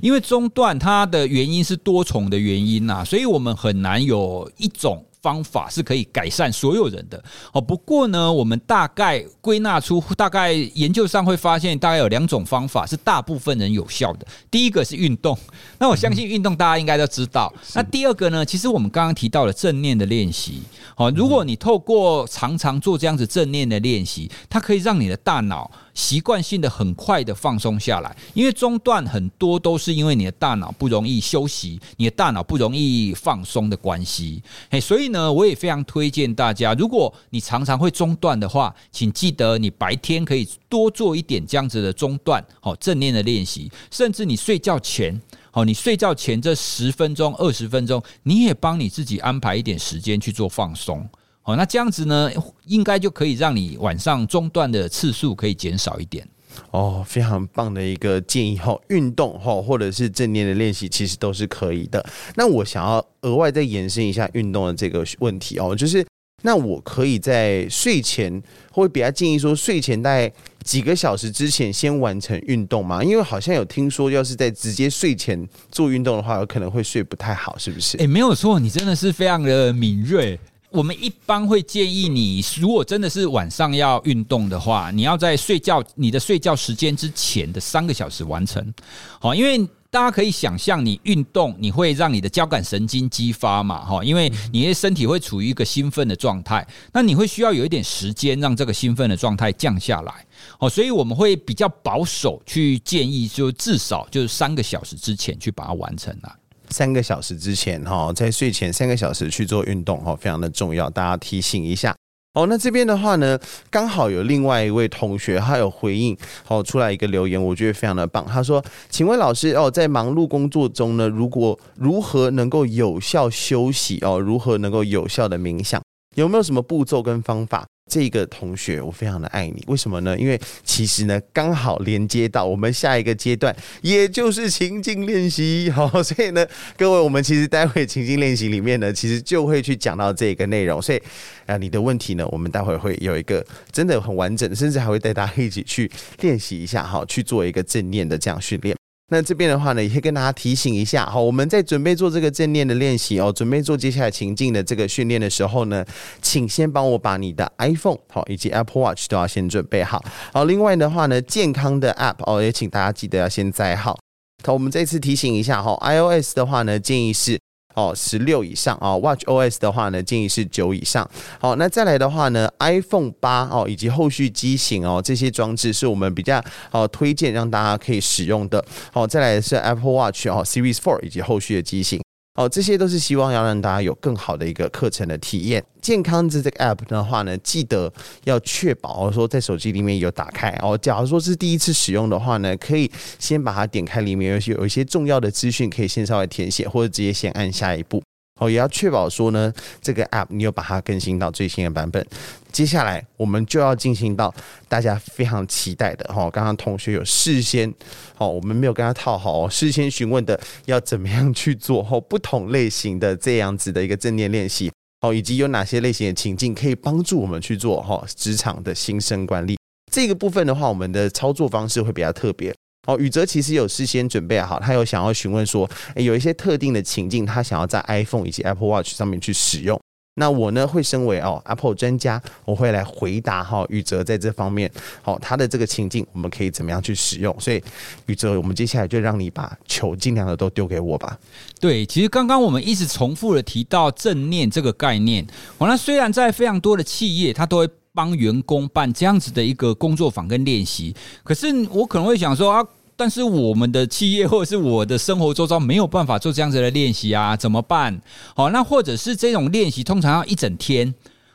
因为中断它的原因是多重的原因呐、所以我们很难有一种。方法是可以改善所有人的。哦，不过呢，我们大概归纳出，大概研究上会发现，大概有两种方法是大部分人有效的。第一个是运动，那我相信运动大家应该都知道。那第二个呢，其实我们刚刚提到了正念的练习。好，如果你透过常常做这样子正念的练习，它可以让你的大脑。习惯性的很快的放松下来，因为中断很多都是因为你的大脑不容易休息，你的大脑不容易放松的关系。嘿，所以呢，我也非常推荐大家，如果你常常会中断的话，请记得你白天可以多做一点这样子的中断，好正念的练习，甚至你睡觉前，好你睡觉前这十分钟、二十分钟，你也帮你自己安排一点时间去做放松。哦，那这样子呢，应该就可以让你晚上中断的次数可以减少一点。哦，非常棒的一个建议哈，运动哈，或者是正念的练习，其实都是可以的。那我想要额外再延伸一下运动的这个问题哦，就是那我可以在睡前，会比较建议说，睡前大概几个小时之前先完成运动吗？因为好像有听说，要是在直接睡前做运动的话，有可能会睡不太好，是不是？诶，没有错，你真的是非常的敏锐。我们一般会建议你，如果真的是晚上要运动的话，你要在睡觉你的睡觉时间之前的三个小时完成。好，因为大家可以想象，你运动你会让你的交感神经激发嘛，哈，因为你的身体会处于一个兴奋的状态，那你会需要有一点时间让这个兴奋的状态降下来。好，所以我们会比较保守去建议，就至少就是三个小时之前去把它完成了。三个小时之前哈，在睡前三个小时去做运动哈，非常的重要，大家提醒一下哦。那这边的话呢，刚好有另外一位同学他有回应哦，出来一个留言，我觉得非常的棒。他说：“请问老师哦，在忙碌工作中呢，如果如何能够有效休息哦？如何能够有效的冥想？有没有什么步骤跟方法？”这个同学，我非常的爱你，为什么呢？因为其实呢，刚好连接到我们下一个阶段，也就是情境练习。好，所以呢，各位，我们其实待会情境练习里面呢，其实就会去讲到这个内容。所以啊，你的问题呢，我们待会会有一个真的很完整，甚至还会带大家一起去练习一下，哈，去做一个正念的这样训练。那这边的话呢，也可以跟大家提醒一下，好，我们在准备做这个正念的练习哦，准备做接下来情境的这个训练的时候呢，请先帮我把你的 iPhone 好以及 Apple Watch 都要先准备好。好，另外的话呢，健康的 App 哦，也请大家记得要先载好。好，我们这次提醒一下哈，iOS 的话呢，建议是。哦，十六以上啊，Watch OS 的话呢，建议是九以上。好，那再来的话呢，iPhone 八哦，以及后续机型哦，这些装置是我们比较哦推荐让大家可以使用的。好，再来是 Apple Watch 哦，Series Four 以及后续的机型。哦，这些都是希望要让大家有更好的一个课程的体验。健康这这个 app 的话呢，记得要确保说在手机里面有打开哦。假如说是第一次使用的话呢，可以先把它点开，里面有些有一些重要的资讯可以先稍微填写，或者直接先按下一步。哦，也要确保说呢，这个 app 你有把它更新到最新的版本。接下来我们就要进行到大家非常期待的哈，刚刚同学有事先哦，我们没有跟他套好哦，事先询问的要怎么样去做哦，不同类型的这样子的一个正念练习哦，以及有哪些类型的情境可以帮助我们去做哈职场的新生管理这个部分的话，我们的操作方式会比较特别。哦，宇哲其实有事先准备好，他有想要询问说，诶，有一些特定的情境，他想要在 iPhone 以及 Apple Watch 上面去使用。那我呢，会身为哦 Apple 专家，我会来回答哈宇哲在这方面，好，他的这个情境，我们可以怎么样去使用？所以宇哲，我们接下来就让你把球尽量的都丢给我吧。对，其实刚刚我们一直重复的提到正念这个概念，哦，那虽然在非常多的企业，他都会。帮员工办这样子的一个工作坊跟练习，可是我可能会想说啊，但是我们的企业或者是我的生活周遭没有办法做这样子的练习啊，怎么办？好，那或者是这种练习通常要一整天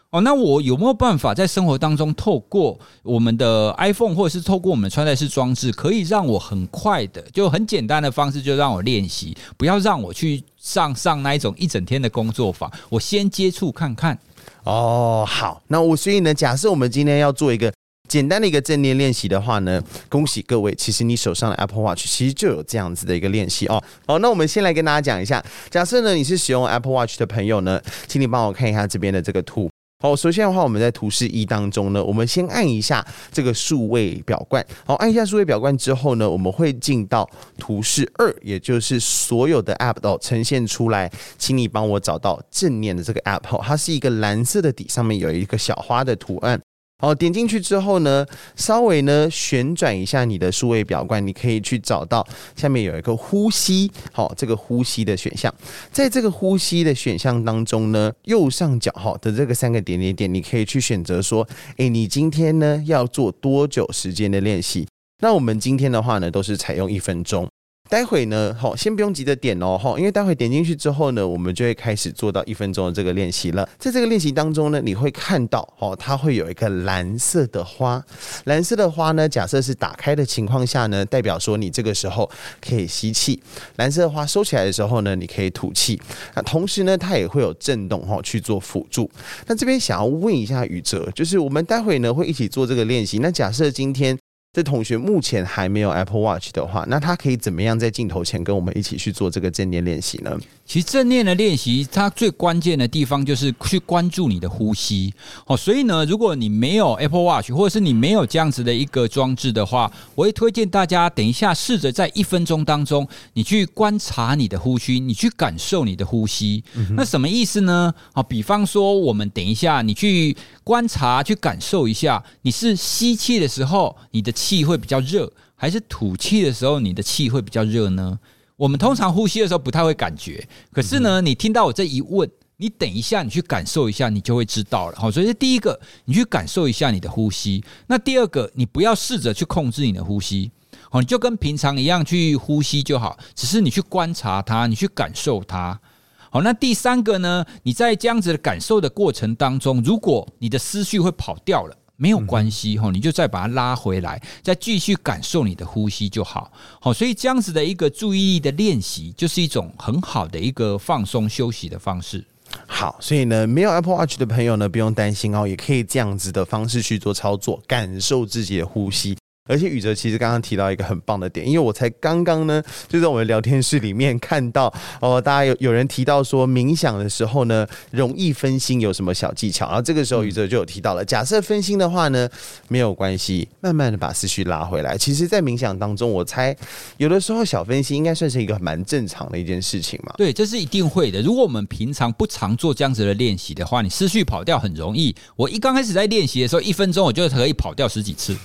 哦，那我有没有办法在生活当中透过我们的 iPhone 或者是透过我们的穿戴式装置，可以让我很快的就很简单的方式就让我练习，不要让我去上上那一种一整天的工作坊，我先接触看看。哦，好，那我所以呢，假设我们今天要做一个简单的一个正念练习的话呢，恭喜各位，其实你手上的 Apple Watch 其实就有这样子的一个练习哦。好，那我们先来跟大家讲一下，假设呢你是使用 Apple Watch 的朋友呢，请你帮我看一下这边的这个图。好，首先的话，我们在图示一当中呢，我们先按一下这个数位表冠。好，按一下数位表冠之后呢，我们会进到图示二，也就是所有的 App 都呈现出来。请你帮我找到正念的这个 App，它是一个蓝色的底，上面有一个小花的图案。好，点进去之后呢，稍微呢旋转一下你的数位表冠，你可以去找到下面有一个呼吸，好，这个呼吸的选项，在这个呼吸的选项当中呢，右上角哈的这个三个点点点，你可以去选择说，诶，你今天呢要做多久时间的练习？那我们今天的话呢，都是采用一分钟。待会呢，好，先不用急着点哦，哈，因为待会点进去之后呢，我们就会开始做到一分钟的这个练习了。在这个练习当中呢，你会看到，哦，它会有一个蓝色的花，蓝色的花呢，假设是打开的情况下呢，代表说你这个时候可以吸气；蓝色的花收起来的时候呢，你可以吐气。那同时呢，它也会有震动，哈，去做辅助。那这边想要问一下宇哲，就是我们待会呢会一起做这个练习。那假设今天。这同学目前还没有 Apple Watch 的话，那他可以怎么样在镜头前跟我们一起去做这个正念练习呢？其实正念的练习，它最关键的地方就是去关注你的呼吸。哦，所以呢，如果你没有 Apple Watch，或者是你没有这样子的一个装置的话，我会推荐大家等一下试着在一分钟当中，你去观察你的呼吸，你去感受你的呼吸。那什么意思呢？啊，比方说，我们等一下你去观察、去感受一下，你是吸气的时候，你的气会比较热，还是吐气的时候你的气会比较热呢？我们通常呼吸的时候不太会感觉，可是呢，你听到我这一问，你等一下你去感受一下，你就会知道了。好，所以第一个，你去感受一下你的呼吸。那第二个，你不要试着去控制你的呼吸，好，你就跟平常一样去呼吸就好，只是你去观察它，你去感受它。好，那第三个呢，你在这样子的感受的过程当中，如果你的思绪会跑掉了。没有关系哈，你就再把它拉回来，再继续感受你的呼吸就好。好，所以这样子的一个注意力的练习，就是一种很好的一个放松休息的方式。好，所以呢，没有 Apple Watch 的朋友呢，不用担心哦，也可以这样子的方式去做操作，感受自己的呼吸。而且宇哲其实刚刚提到一个很棒的点，因为我才刚刚呢就在我们聊天室里面看到哦，大家有有人提到说冥想的时候呢容易分心，有什么小技巧？然后这个时候宇哲就有提到了，假设分心的话呢没有关系，慢慢的把思绪拉回来。其实，在冥想当中，我猜有的时候小分心应该算是一个蛮正常的一件事情嘛。对，这是一定会的。如果我们平常不常做这样子的练习的话，你思绪跑掉很容易。我一刚开始在练习的时候，一分钟我就可以跑掉十几次，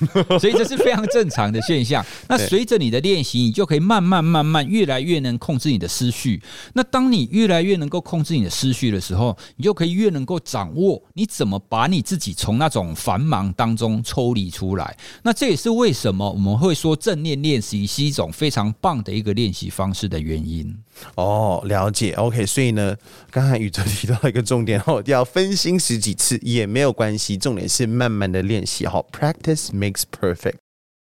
所以这是非常正常的现象。那随着你的练习，你就可以慢慢慢慢越来越能控制你的思绪。那当你越来越能够控制你的思绪的时候，你就可以越能够掌握你怎么把你自己从那种繁忙当中抽离出来。那这也是为什么我们会说正念练习是一种非常棒的一个练习方式的原因。哦，了解。OK，所以呢，刚才宇哲提到一个重点哦，要分心十几次也没有关系，重点是慢慢的练习。好，Practice makes perfect。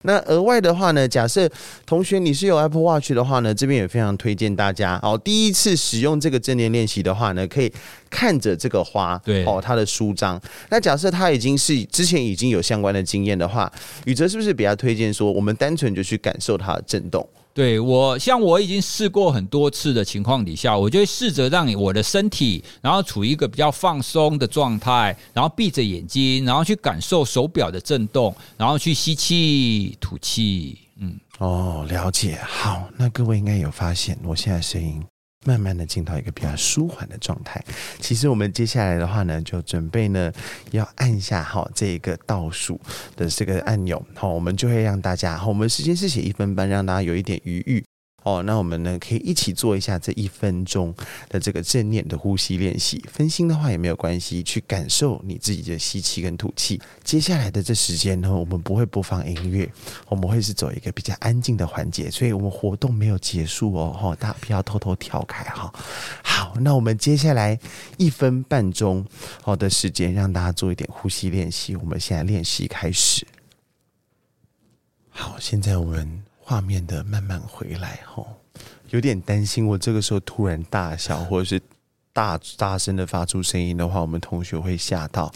那额外的话呢，假设同学你是有 Apple Watch 的话呢，这边也非常推荐大家哦。第一次使用这个正念练习的话呢，可以看着这个花，对哦，它的舒张。那假设他已经是之前已经有相关的经验的话，宇哲是不是比较推荐说，我们单纯就去感受它的震动？对，我像我已经试过很多次的情况底下，我就会试着让我的身体，然后处于一个比较放松的状态，然后闭着眼睛，然后去感受手表的震动，然后去吸气、吐气。嗯，哦，了解。好，那各位应该有发现，我现在声音。慢慢的进到一个比较舒缓的状态。其实我们接下来的话呢，就准备呢要按下哈这一个倒数的这个按钮，好，我们就会让大家，好，我们时间是写一分半，让大家有一点余裕。哦，那我们呢可以一起做一下这一分钟的这个正念的呼吸练习。分心的话也没有关系，去感受你自己的吸气跟吐气。接下来的这时间呢，我们不会播放音乐，我们会是走一个比较安静的环节，所以我们活动没有结束哦，哈，大家不要偷偷跳开哈。好，那我们接下来一分半钟好的时间，让大家做一点呼吸练习。我们现在练习开始。好，现在我们。画面的慢慢回来吼，有点担心。我这个时候突然大笑，或者是大大声的发出声音的话，我们同学会吓到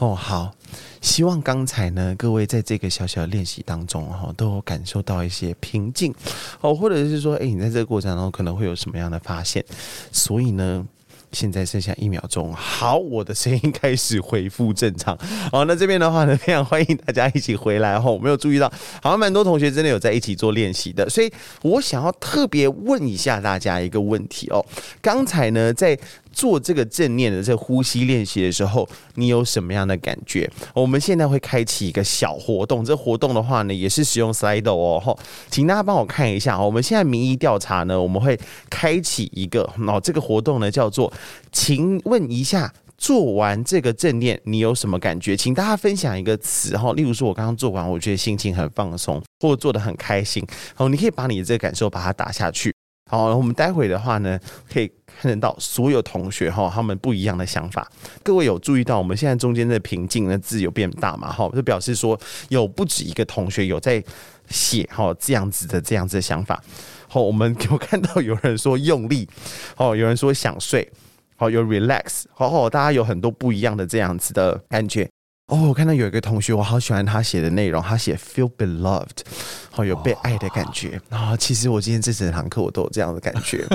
哦。好，希望刚才呢，各位在这个小小的练习当中哈，都有感受到一些平静哦，或者是说，哎，你在这个过程当中可能会有什么样的发现？所以呢，现在剩下一秒钟，好，我的声音开始恢复正常。好，那这边的话呢，非常欢迎大家一起回来哈。我没有注意到，好像蛮多同学真的有在一起做练习的，所以我想要特别问一下大家一个问题哦。刚才呢，在做这个正念的这呼吸练习的时候，你有什么样的感觉？我们现在会开启一个小活动，这活动的话呢，也是使用 Slido 哦。请大家帮我看一下，我们现在民意调查呢，我们会开启一个哦，这个活动呢叫做，请问一下，做完这个正念，你有什么感觉？请大家分享一个词哈，例如说，我刚刚做完，我觉得心情很放松，或做得很开心。好，你可以把你的这个感受把它打下去。好，我们待会的话呢，可以看得到所有同学哈，他们不一样的想法。各位有注意到我们现在中间的平静的字有变大吗？哈，就表示说有不止一个同学有在写哈这样子的这样子的想法。好，我们有看到有人说用力，哦，有人说想睡，好，有 relax，好好，大家有很多不一样的这样子的感觉。哦，我看到有一个同学，我好喜欢他写的内容，他写 feel beloved，好有被爱的感觉啊。其实我今天这整堂课我都有这样的感觉。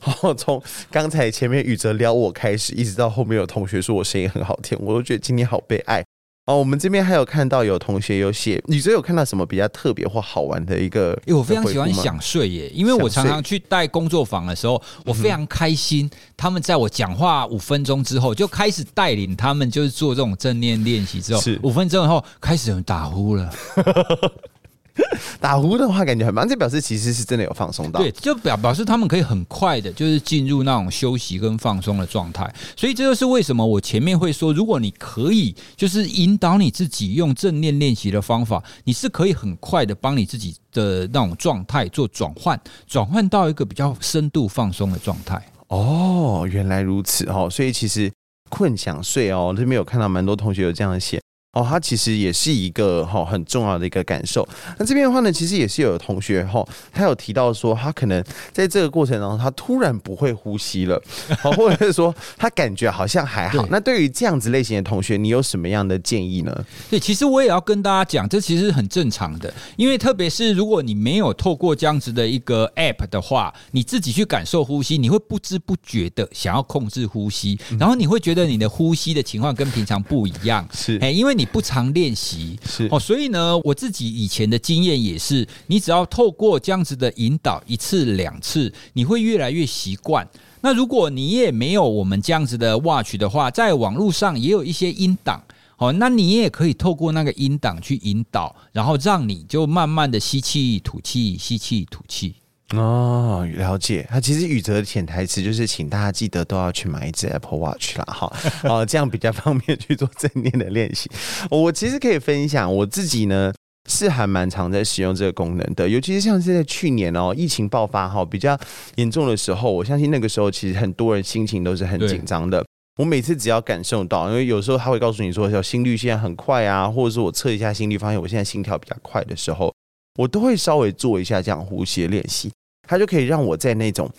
好，从刚才前面宇哲撩我开始，一直到后面有同学说我声音很好听，我都觉得今天好被爱。哦，我们这边还有看到有同学有写，你这有看到什么比较特别或好玩的一个？因为我非常喜欢想睡耶，因为我常常去带工作坊的时候，我非常开心。他们在我讲话五分钟之后，就开始带领他们，就是做这种正念练习之后，五分钟以后开始有人打呼了。打呼的话，感觉很棒，这表示其实是真的有放松到。对，就表表示他们可以很快的，就是进入那种休息跟放松的状态。所以这就是为什么我前面会说，如果你可以，就是引导你自己用正念练习的方法，你是可以很快的帮你自己的那种状态做转换，转换到一个比较深度放松的状态。哦，原来如此哦，所以其实困想睡哦，这边有看到蛮多同学有这样写。哦，它其实也是一个哈很重要的一个感受。那这边的话呢，其实也是有同学哈，他有提到说，他可能在这个过程当中，他突然不会呼吸了，好，或者是说他感觉好像还好。那对于这样子类型的同学，你有什么样的建议呢？对，其实我也要跟大家讲，这其实很正常的，因为特别是如果你没有透过这样子的一个 app 的话，你自己去感受呼吸，你会不知不觉的想要控制呼吸，然后你会觉得你的呼吸的情况跟平常不一样，是哎，因为。你不常练习是哦，所以呢，我自己以前的经验也是，你只要透过这样子的引导一次两次，你会越来越习惯。那如果你也没有我们这样子的 watch 的话，在网络上也有一些音档哦，那你也可以透过那个音档去引导，然后让你就慢慢的吸气吐气，吸气吐气。哦，了解。他其实宇哲的潜台词就是，请大家记得都要去买一只 Apple Watch 啦，哈，哦，这样比较方便去做正念的练习。我其实可以分享我自己呢，是还蛮常在使用这个功能的，尤其是像是在去年哦，疫情爆发哈比较严重的时候，我相信那个时候其实很多人心情都是很紧张的。我每次只要感受到，因为有时候他会告诉你说，小心率现在很快啊，或者说我测一下心率，发现我现在心跳比较快的时候，我都会稍微做一下这样呼吸的练习。它就可以让我在那种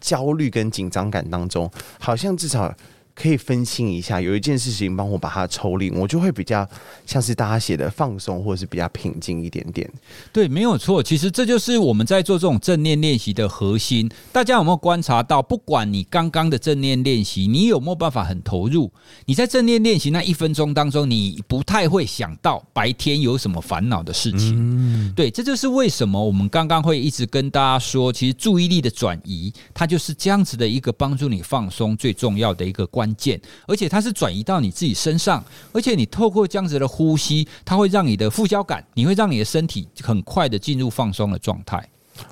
焦虑跟紧张感当中，好像至少。可以分心一下，有一件事情帮我把它抽离，我就会比较像是大家写的放松，或者是比较平静一点点。对，没有错。其实这就是我们在做这种正念练习的核心。大家有没有观察到？不管你刚刚的正念练习，你有没有办法很投入？你在正念练习那一分钟当中，你不太会想到白天有什么烦恼的事情。嗯。对，这就是为什么我们刚刚会一直跟大家说，其实注意力的转移，它就是这样子的一个帮助你放松最重要的一个关。键，而且它是转移到你自己身上，而且你透过这样子的呼吸，它会让你的副交感，你会让你的身体很快的进入放松的状态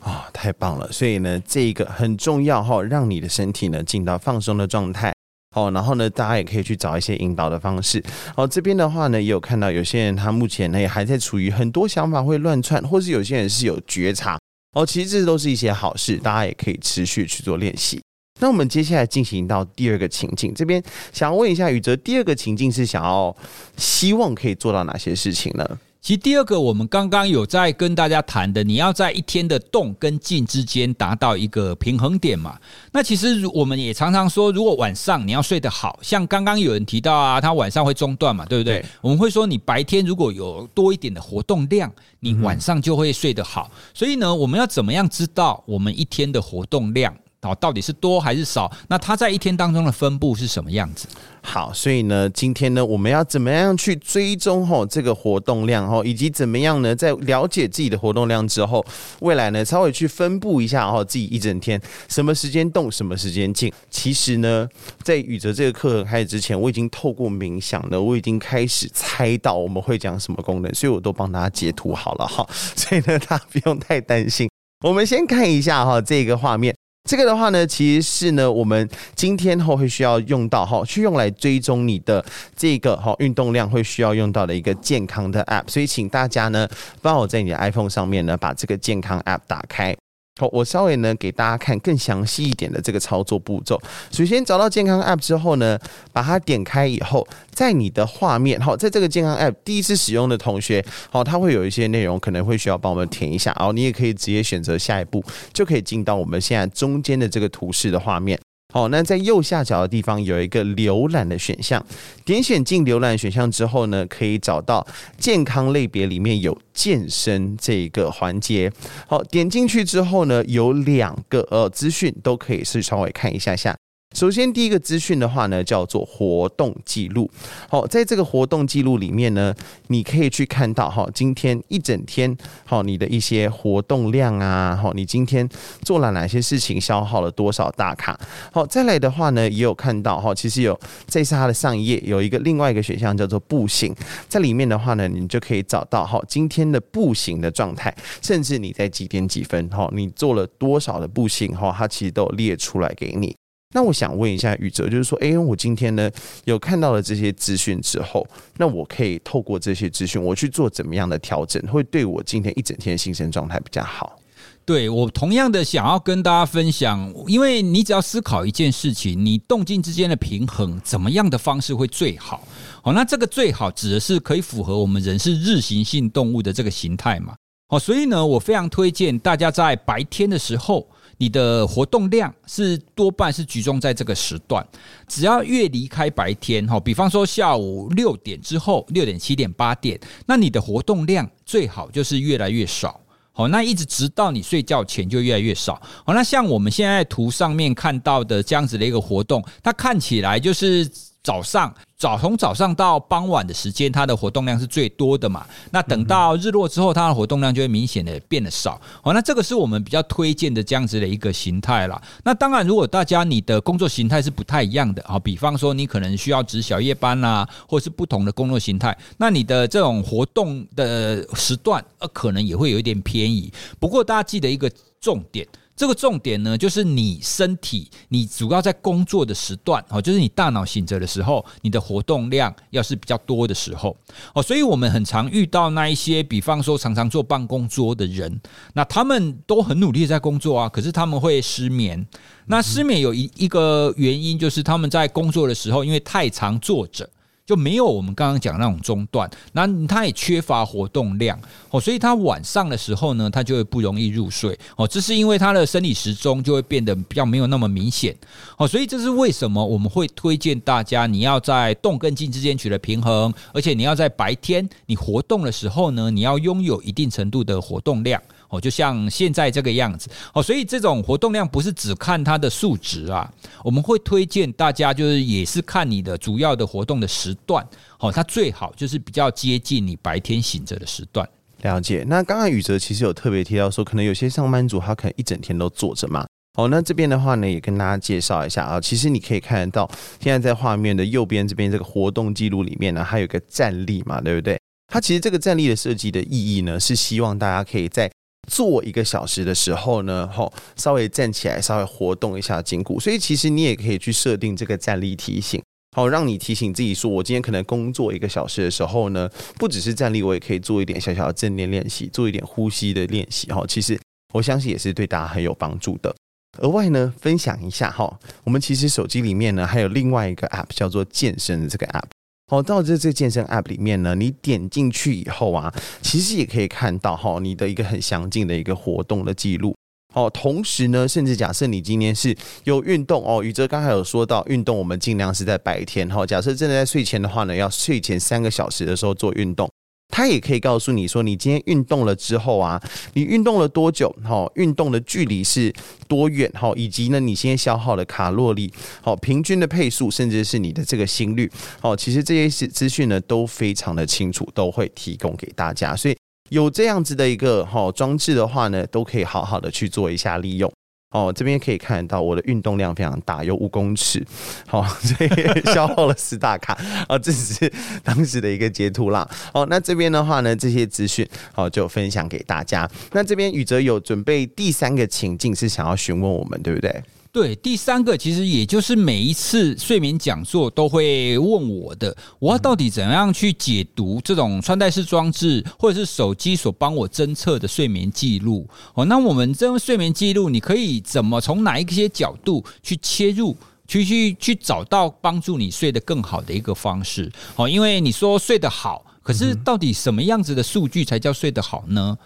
啊，太棒了！所以呢，这个很重要哈，让你的身体呢进到放松的状态。好，然后呢，大家也可以去找一些引导的方式。好，这边的话呢，也有看到有些人他目前呢也还在处于很多想法会乱窜，或是有些人是有觉察。哦，其实这都是一些好事，大家也可以持续去做练习。那我们接下来进行到第二个情境，这边想要问一下宇哲，第二个情境是想要希望可以做到哪些事情呢？其实第二个，我们刚刚有在跟大家谈的，你要在一天的动跟静之间达到一个平衡点嘛。那其实我们也常常说，如果晚上你要睡得好，像刚刚有人提到啊，他晚上会中断嘛，对不对？对。我们会说，你白天如果有多一点的活动量，你晚上就会睡得好。所以呢，我们要怎么样知道我们一天的活动量？哦，到底是多还是少？那它在一天当中的分布是什么样子？好，所以呢，今天呢，我们要怎么样去追踪吼这个活动量吼，以及怎么样呢，在了解自己的活动量之后，未来呢，稍微去分布一下吼自己一整天什么时间动，什么时间静。其实呢，在宇哲这个课程开始之前，我已经透过冥想呢，我已经开始猜到我们会讲什么功能，所以我都帮大家截图好了哈，所以呢，大家不用太担心。我们先看一下哈这个画面。这个的话呢，其实是呢，我们今天后会需要用到哈，去用来追踪你的这个哈运动量会需要用到的一个健康的 App，所以请大家呢帮我在你的 iPhone 上面呢把这个健康 App 打开。好，我稍微呢给大家看更详细一点的这个操作步骤。首先找到健康 App 之后呢，把它点开以后，在你的画面，好，在这个健康 App 第一次使用的同学，好，它会有一些内容可能会需要帮我们填一下，然后你也可以直接选择下一步，就可以进到我们现在中间的这个图示的画面。好，那在右下角的地方有一个浏览的选项，点选进浏览选项之后呢，可以找到健康类别里面有健身这个环节。好，点进去之后呢，有两个呃资讯都可以试稍微看一下下。首先，第一个资讯的话呢，叫做活动记录。好，在这个活动记录里面呢，你可以去看到哈，今天一整天，好，你的一些活动量啊，好，你今天做了哪些事情，消耗了多少大卡。好，再来的话呢，也有看到哈，其实有这是它的上一页有一个另外一个选项叫做步行，在里面的话呢，你就可以找到哈今天的步行的状态，甚至你在几点几分，哈，你做了多少的步行，哈，它其实都有列出来给你。那我想问一下宇哲，就是说，哎，我今天呢有看到了这些资讯之后，那我可以透过这些资讯，我去做怎么样的调整，会对我今天一整天的精神状态比较好？对，我同样的想要跟大家分享，因为你只要思考一件事情，你动静之间的平衡，怎么样的方式会最好？好，那这个最好指的是可以符合我们人是日行性动物的这个形态嘛？好，所以呢，我非常推荐大家在白天的时候。你的活动量是多半是集中在这个时段，只要越离开白天哈，比方说下午六点之后，六点、七点、八点，那你的活动量最好就是越来越少，好，那一直直到你睡觉前就越来越少，好，那像我们现在图上面看到的这样子的一个活动，它看起来就是。早上早从早上到傍晚的时间，它的活动量是最多的嘛？那等到日落之后，它的活动量就会明显的变得少。好，那这个是我们比较推荐的这样子的一个形态啦。那当然，如果大家你的工作形态是不太一样的啊，比方说你可能需要值小夜班啦，或是不同的工作形态，那你的这种活动的时段呃，可能也会有一点偏移。不过大家记得一个重点。这个重点呢，就是你身体，你主要在工作的时段哦，就是你大脑醒着的时候，你的活动量要是比较多的时候哦，所以我们很常遇到那一些，比方说常常坐办公桌的人，那他们都很努力在工作啊，可是他们会失眠。那失眠有一一个原因，就是他们在工作的时候，因为太常坐着。就没有我们刚刚讲那种中断，那他也缺乏活动量。哦，所以他晚上的时候呢，他就会不容易入睡。哦，这是因为他的生理时钟就会变得比较没有那么明显。哦，所以这是为什么我们会推荐大家，你要在动跟静之间取得平衡，而且你要在白天你活动的时候呢，你要拥有一定程度的活动量。哦，就像现在这个样子哦，所以这种活动量不是只看它的数值啊，我们会推荐大家就是也是看你的主要的活动的时段哦，它最好就是比较接近你白天醒着的时段。了解。那刚刚宇哲其实有特别提到说，可能有些上班族他可能一整天都坐着嘛。哦，那这边的话呢，也跟大家介绍一下啊，其实你可以看得到，现在在画面的右边这边这个活动记录里面呢，还有个站立嘛，对不对？它其实这个站立的设计的意义呢，是希望大家可以在做一个小时的时候呢，吼，稍微站起来，稍微活动一下筋骨。所以其实你也可以去设定这个站立提醒，好，让你提醒自己说，我今天可能工作一个小时的时候呢，不只是站立，我也可以做一点小小的正念练习，做一点呼吸的练习。哈，其实我相信也是对大家很有帮助的。额外呢，分享一下哈，我们其实手机里面呢还有另外一个 App 叫做健身的这个 App。哦，到这这健身 App 里面呢，你点进去以后啊，其实也可以看到哈，你的一个很详尽的一个活动的记录。哦，同时呢，甚至假设你今天是有运动哦，宇哲刚才有说到运动，我们尽量是在白天哈。假设真的在睡前的话呢，要睡前三个小时的时候做运动。它也可以告诉你说，你今天运动了之后啊，你运动了多久？哈，运动的距离是多远？哈，以及呢，你现在消耗的卡路里，好，平均的配速，甚至是你的这个心率，好，其实这些资资讯呢都非常的清楚，都会提供给大家。所以有这样子的一个哈装置的话呢，都可以好好的去做一下利用。哦，这边可以看到我的运动量非常大，有五公尺，好，所以消耗了十大卡。哦，这只是当时的一个截图啦。哦，那这边的话呢，这些资讯好就分享给大家。那这边宇哲有准备第三个情境是想要询问我们，对不对？对，第三个其实也就是每一次睡眠讲座都会问我的，我要到底怎样去解读这种穿戴式装置或者是手机所帮我侦测的睡眠记录？哦，那我们这种睡眠记录，你可以怎么从哪一些角度去切入，去去去找到帮助你睡得更好的一个方式？哦，因为你说睡得好，可是到底什么样子的数据才叫睡得好呢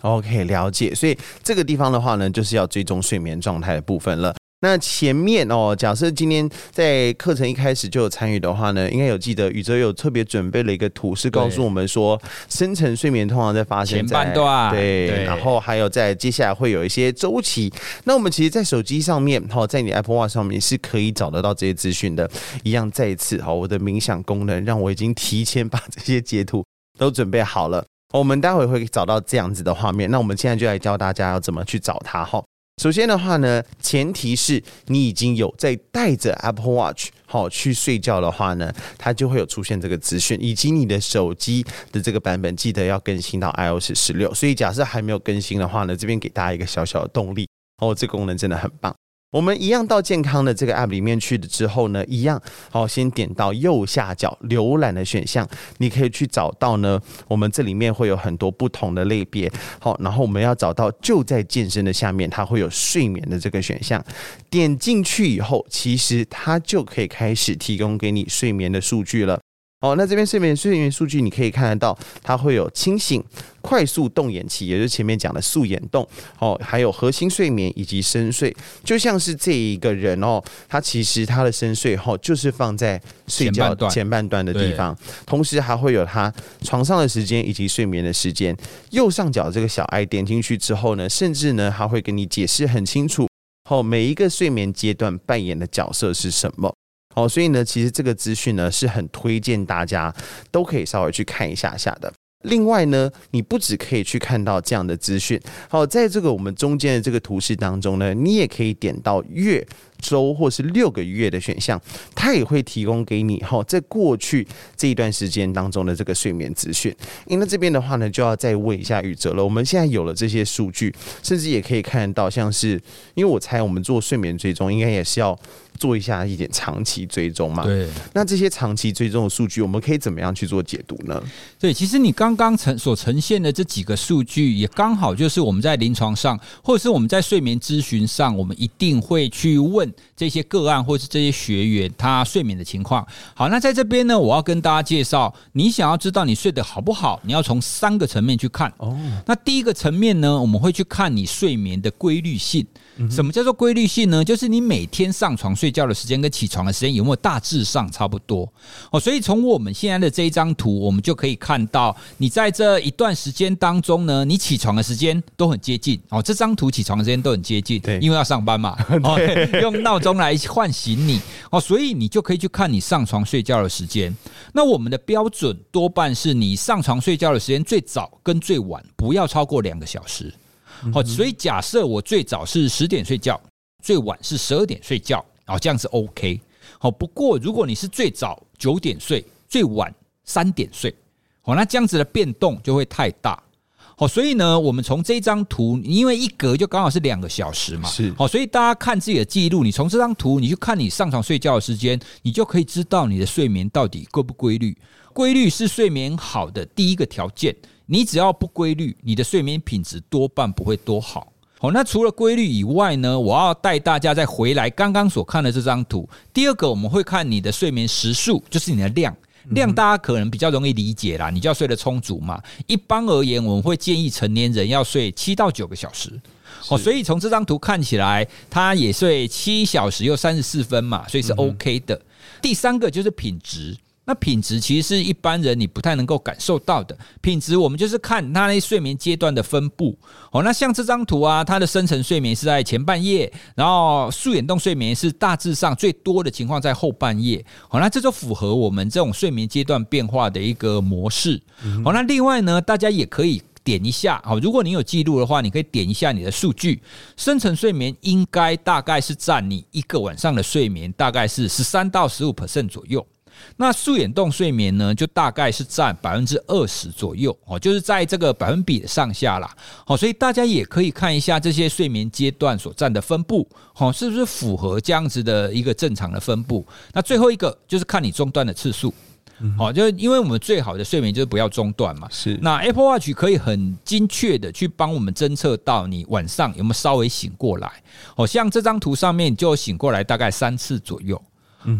？OK，了解。所以这个地方的话呢，就是要追踪睡眠状态的部分了。那前面哦，假设今天在课程一开始就有参与的话呢，应该有记得宇哲有特别准备了一个图，是告诉我们说，深层睡眠通常在发生在前半段，对，对，然后还有在接下来会有一些周期。那我们其实，在手机上面哈，在你 Apple Watch 上面是可以找得到这些资讯的。一样，再一次哈，我的冥想功能让我已经提前把这些截图都准备好了。我们待会会找到这样子的画面，那我们现在就来教大家要怎么去找它哈。首先的话呢，前提是你已经有在带着 Apple Watch 好去睡觉的话呢，它就会有出现这个资讯，以及你的手机的这个版本记得要更新到 iOS 十六。所以假设还没有更新的话呢，这边给大家一个小小的动力哦，这个功能真的很棒。我们一样到健康的这个 app 里面去的之后呢，一样好，先点到右下角浏览的选项，你可以去找到呢，我们这里面会有很多不同的类别，好，然后我们要找到就在健身的下面，它会有睡眠的这个选项，点进去以后，其实它就可以开始提供给你睡眠的数据了。哦，那这边睡眠睡眠数据你可以看得到，它会有清醒、快速动眼期，也就是前面讲的素眼动。哦，还有核心睡眠以及深睡，就像是这一个人哦，他其实他的深睡后就是放在睡觉前半段的地方，同时还会有他床上的时间以及睡眠的时间。右上角这个小爱点进去之后呢，甚至呢，他会跟你解释很清楚，后，每一个睡眠阶段扮演的角色是什么。哦，所以呢，其实这个资讯呢是很推荐大家都可以稍微去看一下下的。另外呢，你不只可以去看到这样的资讯，好，在这个我们中间的这个图示当中呢，你也可以点到月。周或是六个月的选项，它也会提供给你哈，在过去这一段时间当中的这个睡眠资讯。因为这边的话呢，就要再问一下宇哲了。我们现在有了这些数据，甚至也可以看得到，像是因为我猜我们做睡眠追踪，应该也是要做一下一点长期追踪嘛。对。那这些长期追踪的数据，我们可以怎么样去做解读呢？对，其实你刚刚呈所呈现的这几个数据，也刚好就是我们在临床上，或者是我们在睡眠咨询上，我们一定会去问。这些个案或是这些学员他睡眠的情况，好，那在这边呢，我要跟大家介绍，你想要知道你睡得好不好，你要从三个层面去看。哦，那第一个层面呢，我们会去看你睡眠的规律性。什么叫做规律性呢？就是你每天上床睡觉的时间跟起床的时间有没有大致上差不多？哦，所以从我们现在的这一张图，我们就可以看到，你在这一段时间当中呢，你起床的时间都很接近。哦，这张图起床的时间都很接近，对，因为要上班嘛，哦，用闹钟来唤醒你。哦，所以你就可以去看你上床睡觉的时间。那我们的标准多半是你上床睡觉的时间最早跟最晚不要超过两个小时。好，所以假设我最早是十点睡觉，最晚是十二点睡觉，哦，这样是 OK。好，不过如果你是最早九点睡，最晚三点睡，好，那这样子的变动就会太大。好，所以呢，我们从这张图，因为一格就刚好是两个小时嘛，是。好，所以大家看自己的记录，你从这张图，你去看你上床睡觉的时间，你就可以知道你的睡眠到底规不规律。规律是睡眠好的第一个条件。你只要不规律，你的睡眠品质多半不会多好。好，那除了规律以外呢，我要带大家再回来刚刚所看的这张图。第二个，我们会看你的睡眠时数，就是你的量。量大家可能比较容易理解啦，你就要睡得充足嘛。一般而言，我们会建议成年人要睡七到九个小时。哦，所以从这张图看起来，他也睡七小时又三十四分嘛，所以是 OK 的。第三个就是品质。那品质其实是一般人你不太能够感受到的。品质我们就是看它那睡眠阶段的分布。哦，那像这张图啊，它的深层睡眠是在前半夜，然后素眼动睡眠是大致上最多的情况在后半夜。好，那这就符合我们这种睡眠阶段变化的一个模式。好，那另外呢，大家也可以点一下。好，如果你有记录的话，你可以点一下你的数据。深层睡眠应该大概是占你一个晚上的睡眠，大概是十三到十五 percent 左右。那素眼动睡眠呢，就大概是占百分之二十左右哦，就是在这个百分比的上下啦。好，所以大家也可以看一下这些睡眠阶段所占的分布，好，是不是符合这样子的一个正常的分布？那最后一个就是看你中断的次数，好，就因为我们最好的睡眠就是不要中断嘛。是，那 Apple Watch 可以很精确的去帮我们侦测到你晚上有没有稍微醒过来，哦像这张图上面就醒过来大概三次左右。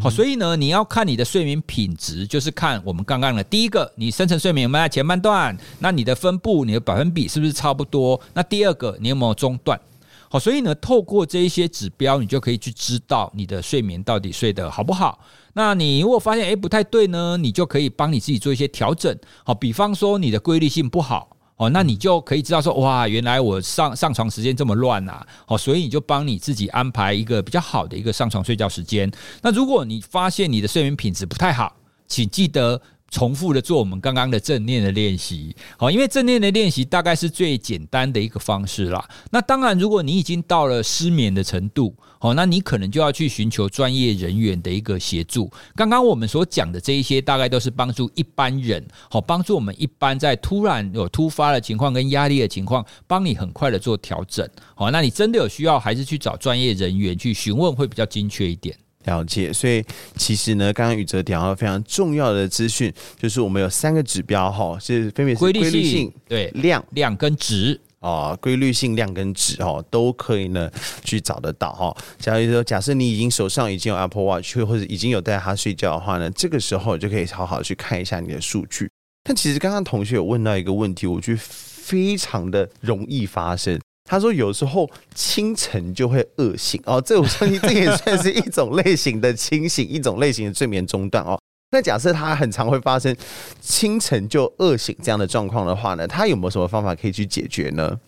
好，所以呢，你要看你的睡眠品质，就是看我们刚刚的第一个，你深层睡眠有没有在前半段？那你的分布，你的百分比是不是差不多？那第二个，你有没有中断？好，所以呢，透过这一些指标，你就可以去知道你的睡眠到底睡得好不好。那你如果发现诶不太对呢，你就可以帮你自己做一些调整。好，比方说你的规律性不好。哦，那你就可以知道说，哇，原来我上上床时间这么乱呐，哦，所以你就帮你自己安排一个比较好的一个上床睡觉时间。那如果你发现你的睡眠品质不太好，请记得。重复的做我们刚刚的正念的练习，好，因为正念的练习大概是最简单的一个方式啦。那当然，如果你已经到了失眠的程度，好，那你可能就要去寻求专业人员的一个协助。刚刚我们所讲的这一些，大概都是帮助一般人，好，帮助我们一般在突然有突发的情况跟压力的情况，帮你很快的做调整。好，那你真的有需要，还是去找专业人员去询问，会比较精确一点。了解，所以其实呢，刚刚宇哲讲到非常重要的资讯，就是我们有三个指标哈，是分别是规律性、性对量、量跟值哦，规律性、量跟值哦，都可以呢去找得到哈。假如说，假设你已经手上已经有 Apple Watch 或者已经有带它睡觉的话呢，这个时候就可以好好去看一下你的数据。但其实刚刚同学有问到一个问题，我觉得非常的容易发生。他说：“有时候清晨就会恶醒哦，这我相信这也算是一种类型的清醒，一种类型的睡眠中断哦。那假设他很常会发生清晨就恶醒这样的状况的话呢，他有没有什么方法可以去解决呢？”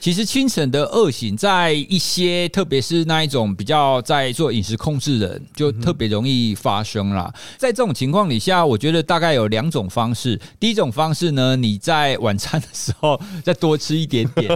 其实清晨的恶醒，在一些特别是那一种比较在做饮食控制的人，就特别容易发生啦。在这种情况底下，我觉得大概有两种方式。第一种方式呢，你在晚餐的时候再多吃一点点，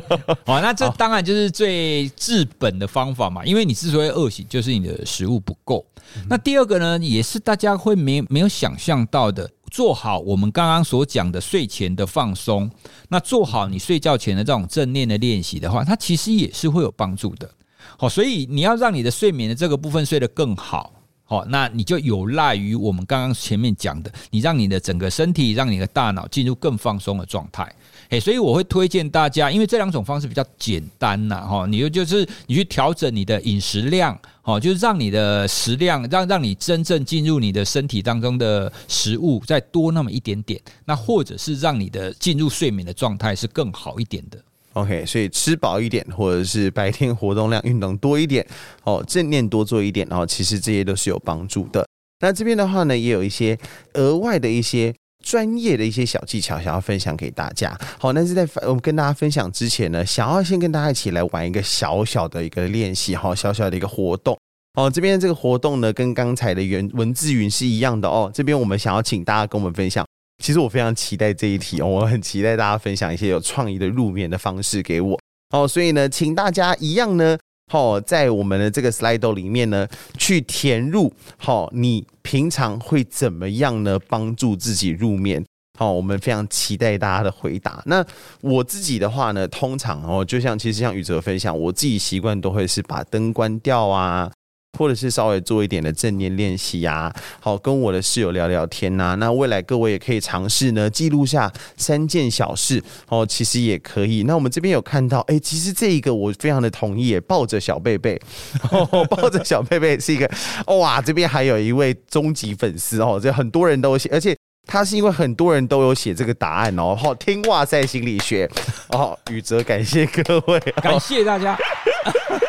好，那这当然就是最治本的方法嘛。因为你之所以恶醒，就是你的食物不够。那第二个呢，也是大家会没没有想象到的。做好我们刚刚所讲的睡前的放松，那做好你睡觉前的这种正念的练习的话，它其实也是会有帮助的。好，所以你要让你的睡眠的这个部分睡得更好，好，那你就有赖于我们刚刚前面讲的，你让你的整个身体，让你的大脑进入更放松的状态。诶，所以我会推荐大家，因为这两种方式比较简单呐，哈，你就就是你去调整你的饮食量，哦，就是让你的食量，让让你真正进入你的身体当中的食物再多那么一点点，那或者是让你的进入睡眠的状态是更好一点的。OK，所以吃饱一点，或者是白天活动量运动多一点，哦，正念多做一点，然后其实这些都是有帮助的。那这边的话呢，也有一些额外的一些。专业的一些小技巧，想要分享给大家。好，那是在我们跟大家分享之前呢，想要先跟大家一起来玩一个小小的一个练习，好，小小的一个活动。哦，这边这个活动呢，跟刚才的原文字云是一样的哦。这边我们想要请大家跟我们分享。其实我非常期待这一题哦，我很期待大家分享一些有创意的入眠的方式给我。哦，所以呢，请大家一样呢。好，在我们的这个 slide 里面呢，去填入好，你平常会怎么样呢？帮助自己入眠。好，我们非常期待大家的回答。那我自己的话呢，通常哦，就像其实像宇哲分享，我自己习惯都会是把灯关掉啊。或者是稍微做一点的正念练习呀，好，跟我的室友聊聊天呐、啊。那未来各位也可以尝试呢，记录下三件小事哦，其实也可以。那我们这边有看到，哎、欸，其实这一个我非常的同意，抱着小贝贝，哦、抱着小贝贝是一个哇，这边还有一位终极粉丝哦，这很多人都写，而且他是因为很多人都有写这个答案哦，好听哇塞心理学哦，宇哲感谢各位，感谢大家。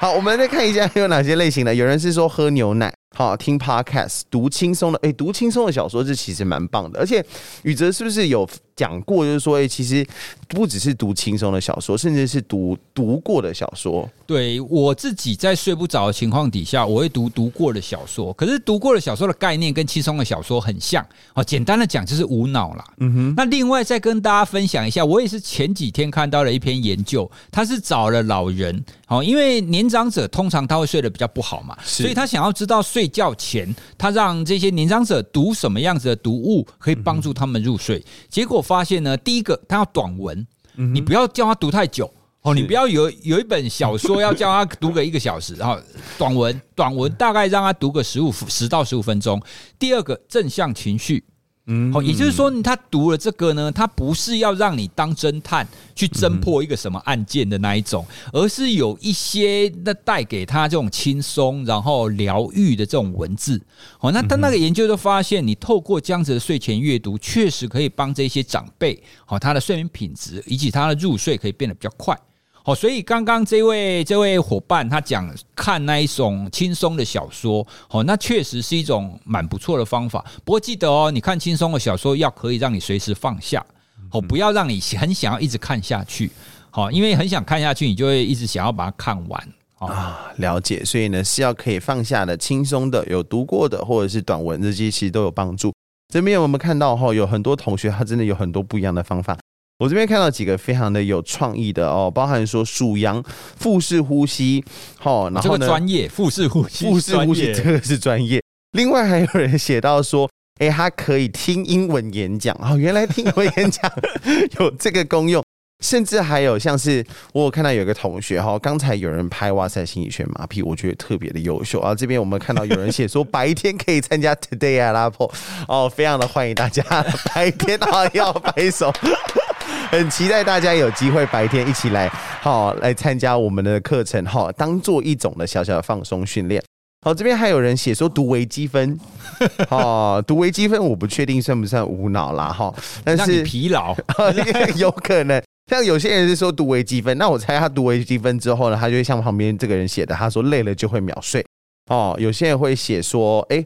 好，我们再看一下有哪些类型的。有人是说喝牛奶，好，听 podcast，读轻松的，哎，读轻松的小说，这其实蛮棒的。而且宇哲是不是有讲过，就是说，哎，其实不只是读轻松的小说，甚至是读读过的小说。对，我自己在睡不着的情况底下，我会读读过的小说。可是读过的小说的概念跟轻松的小说很像。哦，简单的讲就是无脑啦。嗯哼。那另外再跟大家分享一下，我也是前几天看到了一篇研究，他是找了老人，哦，因为年长者通常他会睡得比较不好嘛，所以他想要知道睡。觉前，他让这些年长者读什么样子的读物可以帮助他们入睡。结果发现呢，第一个他要短文，你不要叫他读太久哦，你不要有有一本小说要叫他读个一个小时，然 后短文短文大概让他读个十五十到十五分钟。第二个正向情绪。嗯，好，也就是说，他读了这个呢，他不是要让你当侦探去侦破一个什么案件的那一种，而是有一些那带给他这种轻松然后疗愈的这种文字。好，那他那个研究就发现，你透过这样子的睡前阅读，确实可以帮这些长辈，好，他的睡眠品质以及他的入睡可以变得比较快。哦，所以刚刚这位这位伙伴他讲看那一种轻松的小说，哦，那确实是一种蛮不错的方法。不过记得哦，你看轻松的小说要可以让你随时放下，哦，不要让你很想要一直看下去，好，因为很想看下去，你就会一直想要把它看完。啊，了解。所以呢，是要可以放下的、轻松的、有读过的，或者是短文日记，其实都有帮助。这边我们看到哈，有很多同学他真的有很多不一样的方法。我这边看到几个非常的有创意的哦，包含说数羊腹式呼吸，好，然后呢，专业腹式呼吸，腹式呼吸这个是专业。另外还有人写到说，哎，他可以听英文演讲，哦，原来听英文演讲 有这个功用，甚至还有像是我有看到有个同学哈，刚才有人拍哇塞心理学马屁，我觉得特别的优秀啊。这边我们看到有人写说白天可以参加 Today at Apple，哦，非常的欢迎大家 白天啊要拍手。很期待大家有机会白天一起来，好来参加我们的课程，好当做一种的小小的放松训练。好，这边还有人写说读微积分，哦，读微积分我不确定算不算无脑啦，哈，但是 疲劳 有可能。像有些人是说读微积分，那我猜他读微积分之后呢，他就会像旁边这个人写的，他说累了就会秒睡。哦，有些人会写说，哎。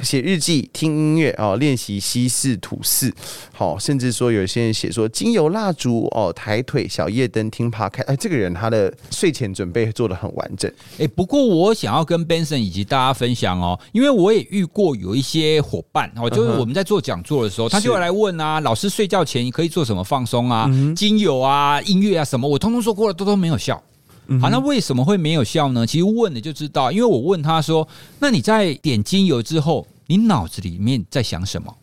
写日记、听音乐哦，练习西式吐司，好，甚至说有些人写说精油蜡烛哦，抬腿、小夜灯、听 Podcast。哎，这个人他的睡前准备做的很完整。哎，不过我想要跟 Benson 以及大家分享哦，因为我也遇过有一些伙伴哦，就是我们在做讲座的时候，他就会来问啊，老师睡觉前可以做什么放松啊？精油啊、音乐啊什么，我通通说过了，都都没有效。好，那为什么会没有效呢？其实问了就知道，因为我问他说：“那你在点精油之后，你脑子里面在想什么？”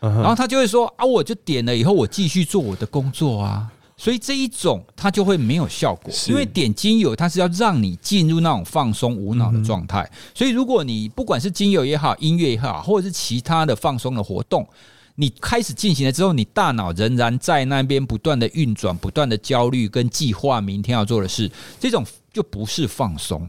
然后他就会说：“啊，我就点了以后，我继续做我的工作啊。”所以这一种它就会没有效果，因为点精油它是要让你进入那种放松无脑的状态。所以如果你不管是精油也好，音乐也好，或者是其他的放松的活动，你开始进行了之后，你大脑仍然在那边不断的运转，不断的焦虑跟计划明天要做的事，这种就不是放松。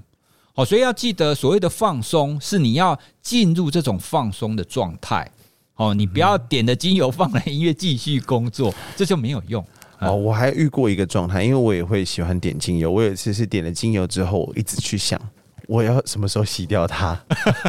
好，所以要记得，所谓的放松是你要进入这种放松的状态。哦，你不要点的精油放了音乐继续工作，这就没有用。哦，我还遇过一个状态，因为我也会喜欢点精油。我有一次是点了精油之后，我一直去想，我要什么时候洗掉它？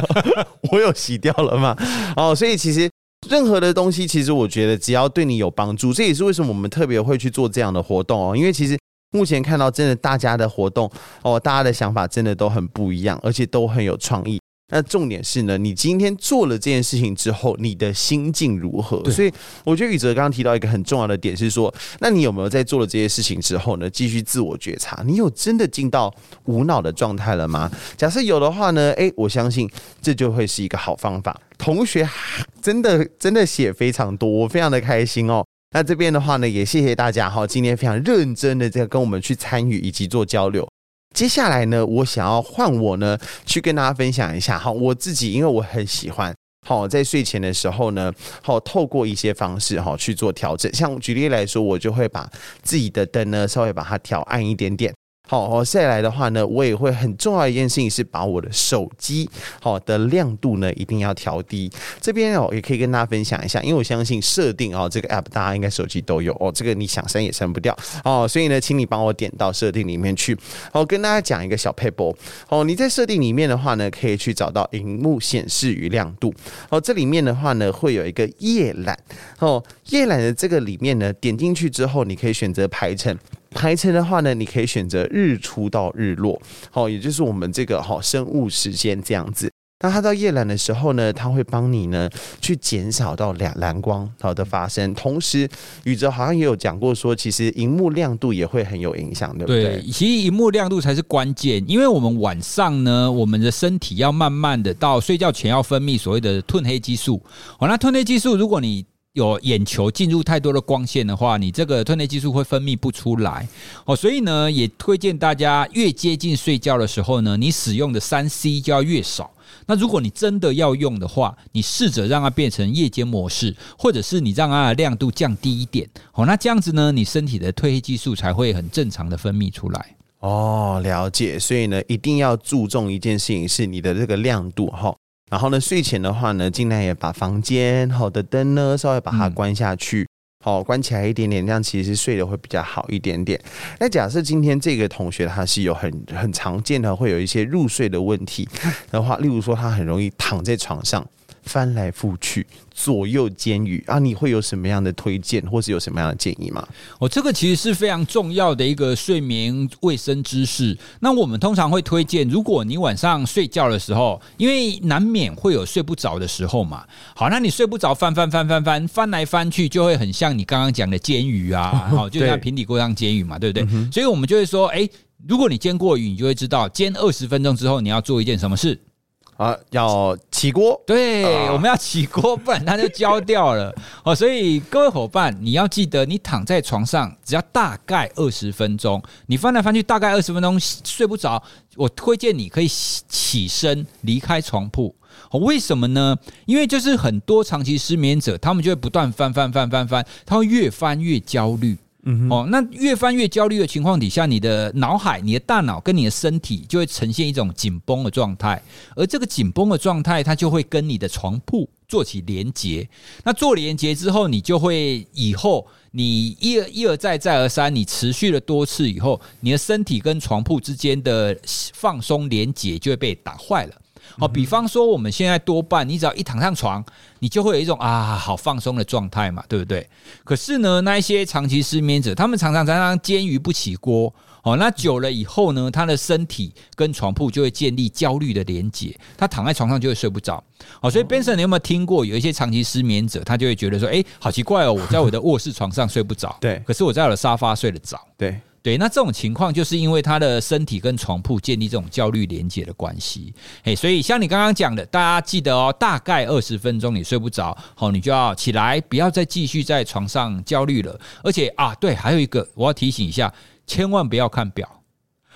我有洗掉了吗？哦，所以其实。任何的东西，其实我觉得只要对你有帮助，这也是为什么我们特别会去做这样的活动哦。因为其实目前看到真的大家的活动哦，大家的想法真的都很不一样，而且都很有创意。那重点是呢，你今天做了这件事情之后，你的心境如何？所以我觉得宇哲刚刚提到一个很重要的点是说，那你有没有在做了这些事情之后呢，继续自我觉察？你有真的进到无脑的状态了吗？假设有的话呢，诶，我相信这就会是一个好方法。同学真的真的写非常多，我非常的开心哦。那这边的话呢，也谢谢大家哈，今天非常认真的在跟我们去参与以及做交流。接下来呢，我想要换我呢去跟大家分享一下哈，我自己因为我很喜欢好在睡前的时候呢，好透过一些方式哈去做调整。像举例来说，我就会把自己的灯呢稍微把它调暗一点点，好，好，再来的话呢，我也会很重要一件事情是把我的手机好的亮度呢一定要调低。这边哦也可以跟大家分享一下，因为我相信设定哦这个 app 大家应该手机都有哦，这个你想删也删不掉哦，所以呢，请你帮我点到设定里面去。好，跟大家讲一个小撇步哦，你在设定里面的话呢，可以去找到荧幕显示与亮度哦，这里面的话呢会有一个夜览哦，夜览的这个里面呢点进去之后，你可以选择排程。排程的话呢，你可以选择日出到日落，好，也就是我们这个好生物时间这样子。那它到夜蓝的时候呢，它会帮你呢去减少到两蓝光好的发生。同时，宇哲好像也有讲过说，其实荧幕亮度也会很有影响，对不？对，其实荧幕亮度才是关键，因为我们晚上呢，我们的身体要慢慢的到睡觉前要分泌所谓的褪黑激素。好，那褪黑激素如果你有眼球进入太多的光线的话，你这个褪黑激素会分泌不出来哦，所以呢，也推荐大家越接近睡觉的时候呢，你使用的三 C 就要越少。那如果你真的要用的话，你试着让它变成夜间模式，或者是你让它的亮度降低一点哦，那这样子呢，你身体的褪黑激素才会很正常的分泌出来。哦，了解。所以呢，一定要注重一件事情，是你的这个亮度哈。然后呢，睡前的话呢，尽量也把房间好的灯呢稍微把它关下去，好、关起来一点点，这样其实睡得会比较好一点点。那假设今天这个同学他是有很很常见的会有一些入睡的问题的话，例如说他很容易躺在床上。翻来覆去，左右肩盂啊，你会有什么样的推荐，或是有什么样的建议吗？哦，这个其实是非常重要的一个睡眠卫生知识。那我们通常会推荐，如果你晚上睡觉的时候，因为难免会有睡不着的时候嘛。好，那你睡不着，翻翻翻翻翻翻来翻去，就会很像你刚刚讲的煎鱼啊，好，就像平底锅上煎鱼嘛，对不对？所以我们就会说，哎，如果你煎过鱼，你就会知道，煎二十分钟之后，你要做一件什么事。啊，要起锅，对，啊、我们要起锅，不然它就焦掉了。哦，所以各位伙伴，你要记得，你躺在床上只要大概二十分钟，你翻来翻去大概二十分钟睡不着，我推荐你可以起身离开床铺。哦，为什么呢？因为就是很多长期失眠者，他们就会不断翻翻翻翻翻，他会越翻越焦虑。哦，那越翻越焦虑的情况底下，你的脑海、你的大脑跟你的身体就会呈现一种紧绷的状态，而这个紧绷的状态，它就会跟你的床铺做起连接。那做连接之后，你就会以后你一而一而再再而三，你持续了多次以后，你的身体跟床铺之间的放松连接就会被打坏了。好，比方说我们现在多半，你只要一躺上床，你就会有一种啊好放松的状态嘛，对不对？可是呢，那一些长期失眠者，他们常常常常煎鱼不起锅，哦，那久了以后呢，他的身体跟床铺就会建立焦虑的连结，他躺在床上就会睡不着。哦，所以 Benson，你有没有听过有一些长期失眠者，他就会觉得说，哎，好奇怪哦，我在我的卧室床上睡不着，对，可是我在我的沙发睡得着，对。对，那这种情况就是因为他的身体跟床铺建立这种焦虑连接的关系。嘿，所以像你刚刚讲的，大家记得哦，大概二十分钟你睡不着，好，你就要起来，不要再继续在床上焦虑了。而且啊，对，还有一个我要提醒一下，千万不要看表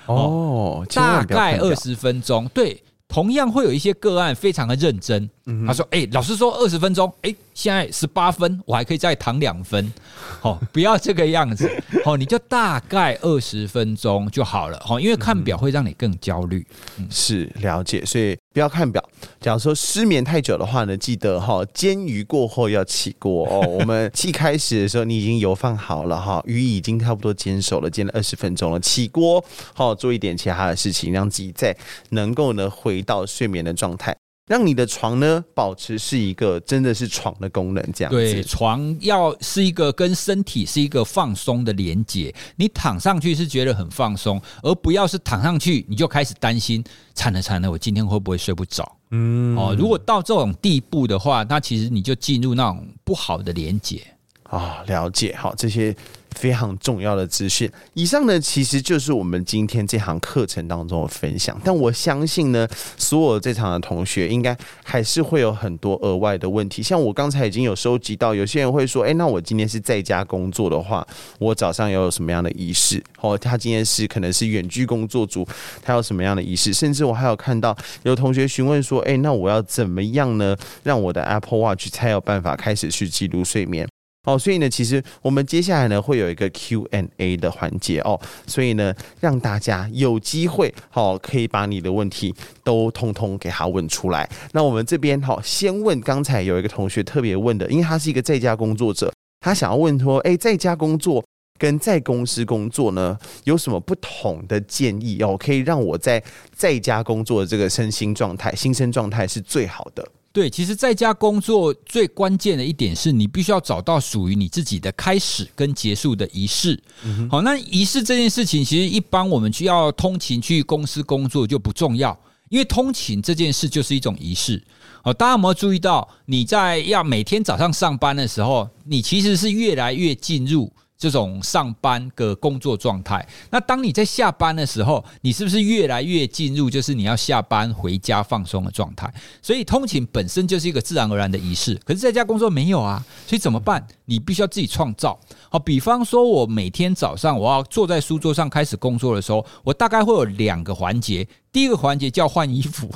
哦，大概二十分钟，对。同样会有一些个案非常的认真，他说：“哎，老师说二十分钟，哎，现在十八分，我还可以再躺两分，好，不要这个样子，好，你就大概二十分钟就好了，好，因为看表会让你更焦虑。”是了解，所以不要看表。假如说失眠太久的话呢，记得哈，煎鱼过后要起锅哦。我们一开始的时候，你已经油放好了哈，鱼已经差不多煎熟了，煎了二十分钟了，起锅好，做一点其他的事情，让自己再能够呢回。到睡眠的状态，让你的床呢保持是一个真的是床的功能，这样子。对，床要是一个跟身体是一个放松的连接，你躺上去是觉得很放松，而不要是躺上去你就开始担心，惨了惨了，我今天会不会睡不着？嗯，哦，如果到这种地步的话，那其实你就进入那种不好的连接。啊、哦，了解，好，这些非常重要的资讯。以上呢，其实就是我们今天这堂课程当中的分享。但我相信呢，所有这场的同学应该还是会有很多额外的问题。像我刚才已经有收集到，有些人会说：“诶，那我今天是在家工作的话，我早上要有什么样的仪式？”哦，他今天是可能是远距工作组，他有什么样的仪式？甚至我还有看到有同学询问说：“诶，那我要怎么样呢，让我的 Apple Watch 才有办法开始去记录睡眠？”哦，所以呢，其实我们接下来呢会有一个 Q&A 的环节哦，所以呢，让大家有机会好、哦、可以把你的问题都通通给他问出来。那我们这边好、哦，先问刚才有一个同学特别问的，因为他是一个在家工作者，他想要问说，哎，在家工作跟在公司工作呢有什么不同的建议哦？可以让我在在家工作的这个身心状态、心身状态是最好的。对，其实在家工作最关键的一点是你必须要找到属于你自己的开始跟结束的仪式。嗯、好，那仪式这件事情，其实一般我们去要通勤去公司工作就不重要，因为通勤这件事就是一种仪式。好，大家有没有注意到，你在要每天早上上班的时候，你其实是越来越进入。这种上班的工作状态，那当你在下班的时候，你是不是越来越进入就是你要下班回家放松的状态？所以通勤本身就是一个自然而然的仪式，可是在家工作没有啊，所以怎么办？你必须要自己创造。好，比方说我每天早上我要坐在书桌上开始工作的时候，我大概会有两个环节，第一个环节叫换衣服，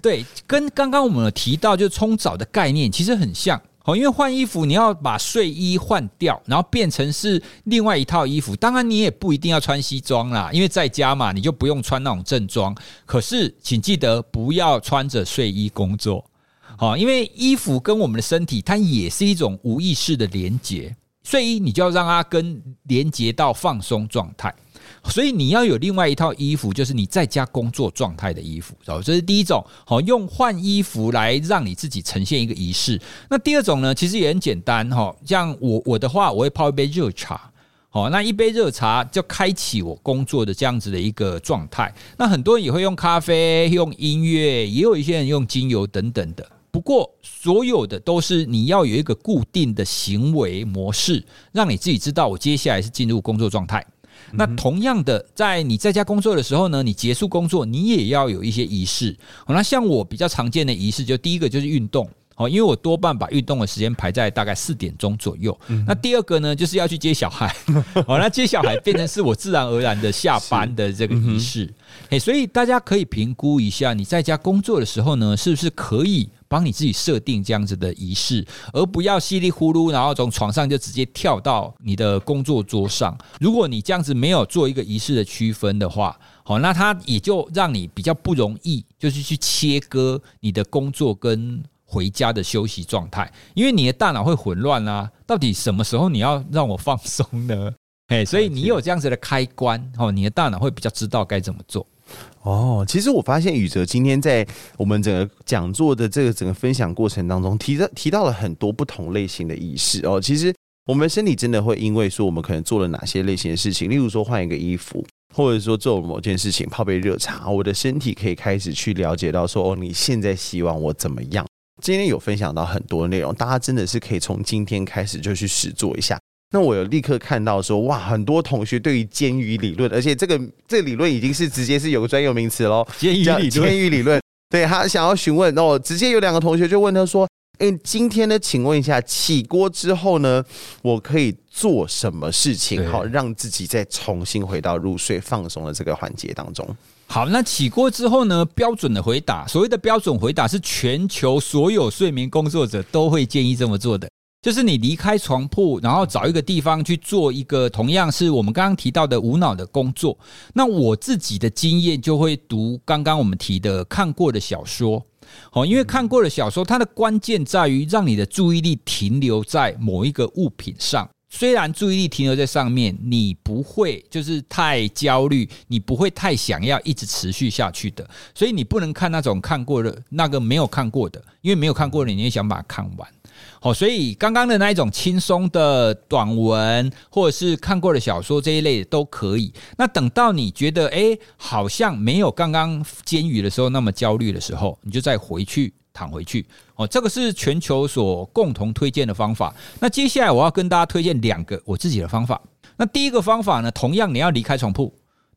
对，跟刚刚我们有提到就是冲澡的概念其实很像。好，因为换衣服，你要把睡衣换掉，然后变成是另外一套衣服。当然，你也不一定要穿西装啦，因为在家嘛，你就不用穿那种正装。可是，请记得不要穿着睡衣工作。好，因为衣服跟我们的身体，它也是一种无意识的连接。睡衣，你就要让它跟连接到放松状态。所以你要有另外一套衣服，就是你在家工作状态的衣服，这是第一种。好，用换衣服来让你自己呈现一个仪式。那第二种呢，其实也很简单哈。像我我的话，我会泡一杯热茶。好，那一杯热茶就开启我工作的这样子的一个状态。那很多人也会用咖啡、用音乐，也有一些人用精油等等的。不过，所有的都是你要有一个固定的行为模式，让你自己知道我接下来是进入工作状态。那同样的，在你在家工作的时候呢，你结束工作，你也要有一些仪式。那像我比较常见的仪式，就第一个就是运动，哦，因为我多半把运动的时间排在大概四点钟左右。那第二个呢，就是要去接小孩，哦，那接小孩变成是我自然而然的下班的这个仪式。哎，所以大家可以评估一下，你在家工作的时候呢，是不是可以？帮你自己设定这样子的仪式，而不要稀里呼噜，然后从床上就直接跳到你的工作桌上。如果你这样子没有做一个仪式的区分的话，好，那它也就让你比较不容易，就是去切割你的工作跟回家的休息状态，因为你的大脑会混乱啊。到底什么时候你要让我放松呢？哎，所以你有这样子的开关，哦，你的大脑会比较知道该怎么做。哦，其实我发现宇哲今天在我们整个讲座的这个整个分享过程当中，提到提到了很多不同类型的仪式哦。其实我们身体真的会因为说我们可能做了哪些类型的事情，例如说换一个衣服，或者说做某件事情，泡杯热茶，我的身体可以开始去了解到说哦，你现在希望我怎么样？今天有分享到很多内容，大家真的是可以从今天开始就去实做一下。那我有立刻看到说，哇，很多同学对于煎鱼理论，而且这个这个理论已经是直接是有个专有名词喽，煎鱼理论。对，他想要询问，那我直接有两个同学就问他说，哎，今天呢，请问一下，起锅之后呢，我可以做什么事情，好让自己再重新回到入睡放松的这个环节当中？好，那起锅之后呢，标准的回答，所谓的标准回答是全球所有睡眠工作者都会建议这么做的。就是你离开床铺，然后找一个地方去做一个同样是我们刚刚提到的无脑的工作。那我自己的经验就会读刚刚我们提的看过的小说，好，因为看过的小说，它的关键在于让你的注意力停留在某一个物品上。虽然注意力停留在上面，你不会就是太焦虑，你不会太想要一直持续下去的。所以你不能看那种看过的，那个没有看过的，因为没有看过的，你也想把它看完。好，所以刚刚的那一种轻松的短文，或者是看过的小说这一类的都可以。那等到你觉得诶，好像没有刚刚煎鱼的时候那么焦虑的时候，你就再回去躺回去。哦，这个是全球所共同推荐的方法。那接下来我要跟大家推荐两个我自己的方法。那第一个方法呢，同样你要离开床铺。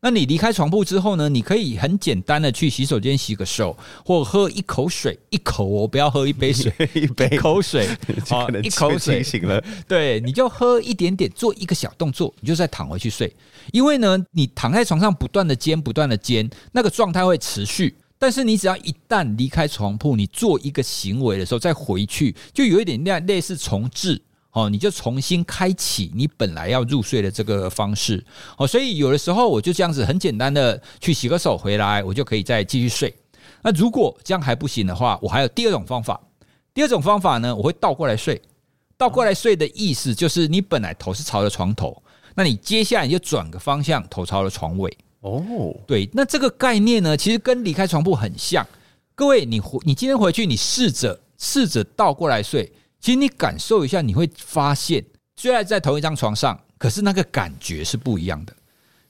那你离开床铺之后呢？你可以很简单的去洗手间洗个手，或喝一口水，一口哦，不要喝一杯水，一杯一口水，好，一口水醒了。对，你就喝一点点，做一个小动作，你就再躺回去睡。因为呢，你躺在床上不断的煎，不断的煎，那个状态会持续。但是你只要一旦离开床铺，你做一个行为的时候再回去，就有一点那类似重置。哦，你就重新开启你本来要入睡的这个方式。哦，所以有的时候我就这样子很简单的去洗个手回来，我就可以再继续睡。那如果这样还不行的话，我还有第二种方法。第二种方法呢，我会倒过来睡。倒过来睡的意思就是，你本来头是朝着床头，那你接下来你就转个方向，头朝着床尾。哦，对，那这个概念呢，其实跟离开床铺很像。各位，你回你今天回去，你试着试着倒过来睡，其实你感受一下，你会发现，虽然在同一张床上，可是那个感觉是不一样的。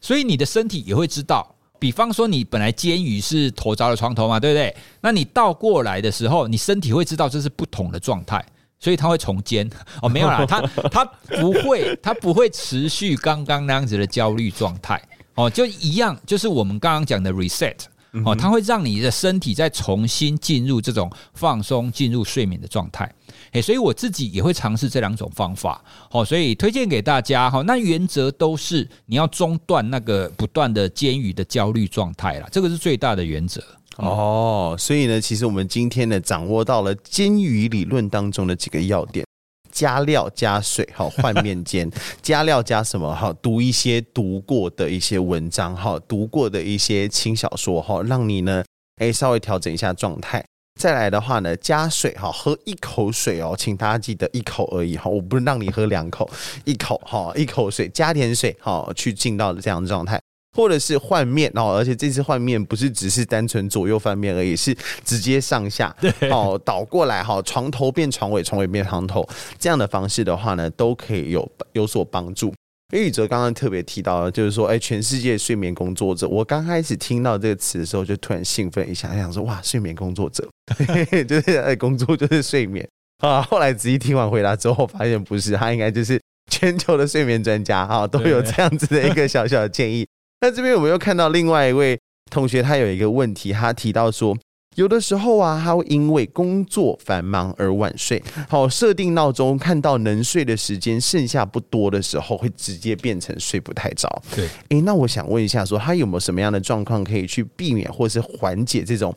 所以你的身体也会知道，比方说你本来煎鱼是头着了床头嘛，对不对？那你倒过来的时候，你身体会知道这是不同的状态。所以它会重煎 哦，没有啦，它它不会，它不会持续刚刚那样子的焦虑状态哦，就一样，就是我们刚刚讲的 reset 哦，它会让你的身体再重新进入这种放松、进入睡眠的状态。诶，所以我自己也会尝试这两种方法好，所以推荐给大家哈。那原则都是你要中断那个不断的煎鱼的焦虑状态啦，这个是最大的原则。哦，所以呢，其实我们今天呢，掌握到了煎鱼理论当中的几个要点：加料、加水，好换面煎；加料加什么？好读一些读过的一些文章，好读过的一些轻小说，好让你呢，哎，稍微调整一下状态。再来的话呢，加水，哈喝一口水哦，请大家记得一口而已哈，我不是让你喝两口，一口哈，一口水加点水，哈去进到这样的状态。或者是换面哦，而且这次换面不是只是单纯左右翻面而已，是直接上下哦倒过来哈，床头变床尾，床尾变床头，这样的方式的话呢，都可以有有所帮助。因为宇哲刚刚特别提到了，就是说，哎，全世界睡眠工作者，我刚开始听到这个词的时候，就突然兴奋一下，想说哇，睡眠工作者，就是哎，工作就是睡眠啊。后来仔细听完回答之后，发现不是，他应该就是全球的睡眠专家啊，都有这样子的一个小小的建议。那这边我们又看到另外一位同学，他有一个问题，他提到说，有的时候啊，他会因为工作繁忙而晚睡，好设定闹钟，看到能睡的时间剩下不多的时候，会直接变成睡不太着。对，诶，那我想问一下，说他有没有什么样的状况可以去避免或是缓解这种？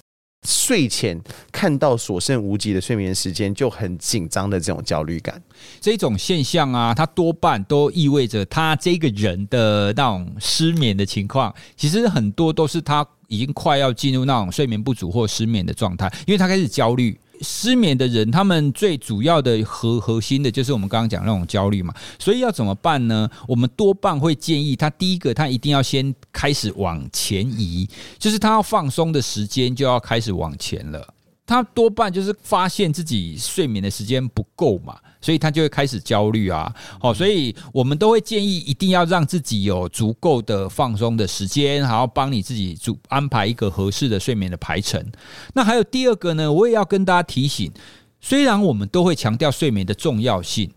睡前看到所剩无几的睡眠时间就很紧张的这种焦虑感，这种现象啊，它多半都意味着他这个人的那种失眠的情况，其实很多都是他已经快要进入那种睡眠不足或失眠的状态，因为他开始焦虑。失眠的人，他们最主要的核核心的就是我们刚刚讲那种焦虑嘛，所以要怎么办呢？我们多半会建议他，第一个，他一定要先开始往前移，就是他要放松的时间就要开始往前了。他多半就是发现自己睡眠的时间不够嘛，所以他就会开始焦虑啊。好，所以我们都会建议一定要让自己有足够的放松的时间，然后帮你自己主安排一个合适的睡眠的排程。那还有第二个呢，我也要跟大家提醒，虽然我们都会强调睡眠的重要性，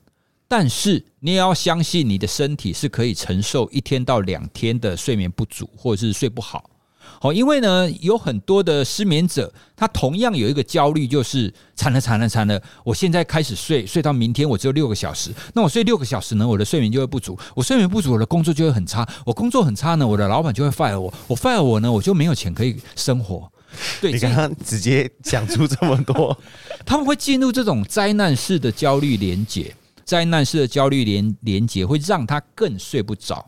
但是你也要相信你的身体是可以承受一天到两天的睡眠不足或者是睡不好。好，因为呢，有很多的失眠者，他同样有一个焦虑，就是惨了惨了惨了，我现在开始睡，睡到明天我只有六个小时，那我睡六个小时呢，我的睡眠就会不足，我睡眠不足，我的工作就会很差，我工作很差呢，我的老板就会 fire 我，我 fire 我呢，我就没有钱可以生活。对，你刚刚直接讲出这么多，他们会进入这种灾难式的焦虑连结，灾难式的焦虑连连结会让他更睡不着。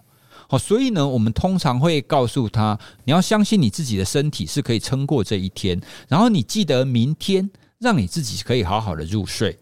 好，所以呢，我们通常会告诉他，你要相信你自己的身体是可以撑过这一天，然后你记得明天让你自己可以好好的入睡。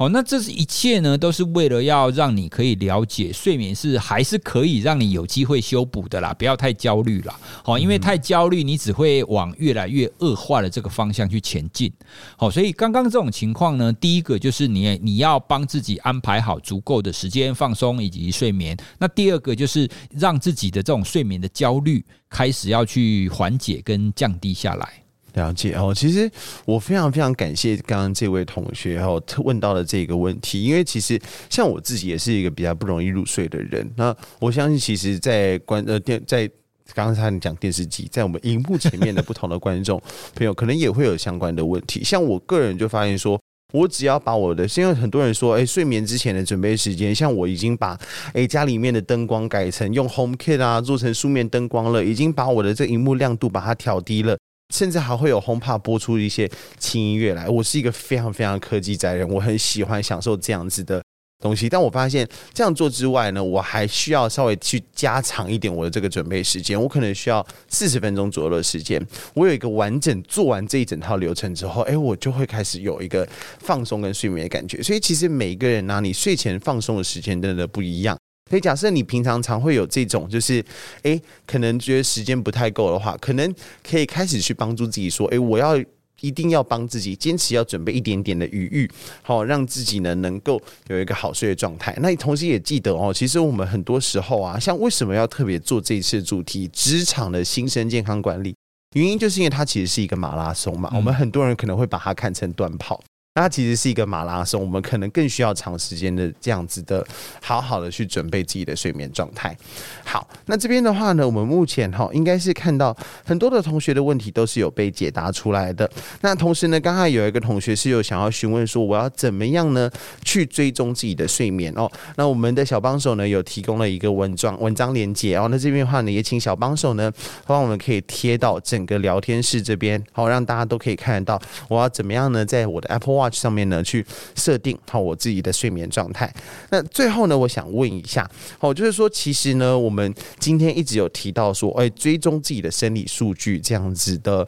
好，那这是一切呢，都是为了要让你可以了解睡眠是还是可以让你有机会修补的啦，不要太焦虑啦。好，因为太焦虑，你只会往越来越恶化的这个方向去前进。好，所以刚刚这种情况呢，第一个就是你你要帮自己安排好足够的时间放松以及睡眠。那第二个就是让自己的这种睡眠的焦虑开始要去缓解跟降低下来。了解哦，其实我非常非常感谢刚刚这位同学然后问到的这个问题，因为其实像我自己也是一个比较不容易入睡的人。那我相信，其实，在观呃电在刚才你讲电视机，在我们荧幕前面的不同的观众朋友，可能也会有相关的问题。像我个人就发现说，我只要把我的，因为很多人说，哎，睡眠之前的准备时间，像我已经把哎家里面的灯光改成用 HomeKit 啊，做成书面灯光了，已经把我的这荧幕亮度把它调低了。甚至还会有轰趴播出一些轻音乐来。我是一个非常非常科技宅人，我很喜欢享受这样子的东西，但我发现这样做之外呢，我还需要稍微去加长一点我的这个准备时间。我可能需要四十分钟左右的时间。我有一个完整做完这一整套流程之后，哎，我就会开始有一个放松跟睡眠的感觉。所以其实每一个人呢、你睡前放松的时间真的不一样。所以假设你平常常会有这种，就是哎，可能觉得时间不太够的话，可能可以开始去帮助自己说，哎，我要。一定要帮自己坚持，要准备一点点的余裕，好让自己呢能够有一个好睡的状态。那你同时也记得哦，其实我们很多时候啊，像为什么要特别做这一次主题——职场的新生健康管理，原因就是因为它其实是一个马拉松嘛。我们很多人可能会把它看成短跑。它其实是一个马拉松，我们可能更需要长时间的这样子的，好好的去准备自己的睡眠状态。好，那这边的话呢，我们目前哈应该是看到很多的同学的问题都是有被解答出来的。那同时呢，刚才有一个同学是有想要询问说，我要怎么样呢去追踪自己的睡眠哦？那我们的小帮手呢有提供了一个文章文章连接哦。那这边的话呢，也请小帮手呢帮我们可以贴到整个聊天室这边，好让大家都可以看得到我要怎么样呢，在我的 Apple Watch。上面呢，去设定好我自己的睡眠状态。那最后呢，我想问一下，好，就是说，其实呢，我们今天一直有提到说，哎，追踪自己的生理数据这样子的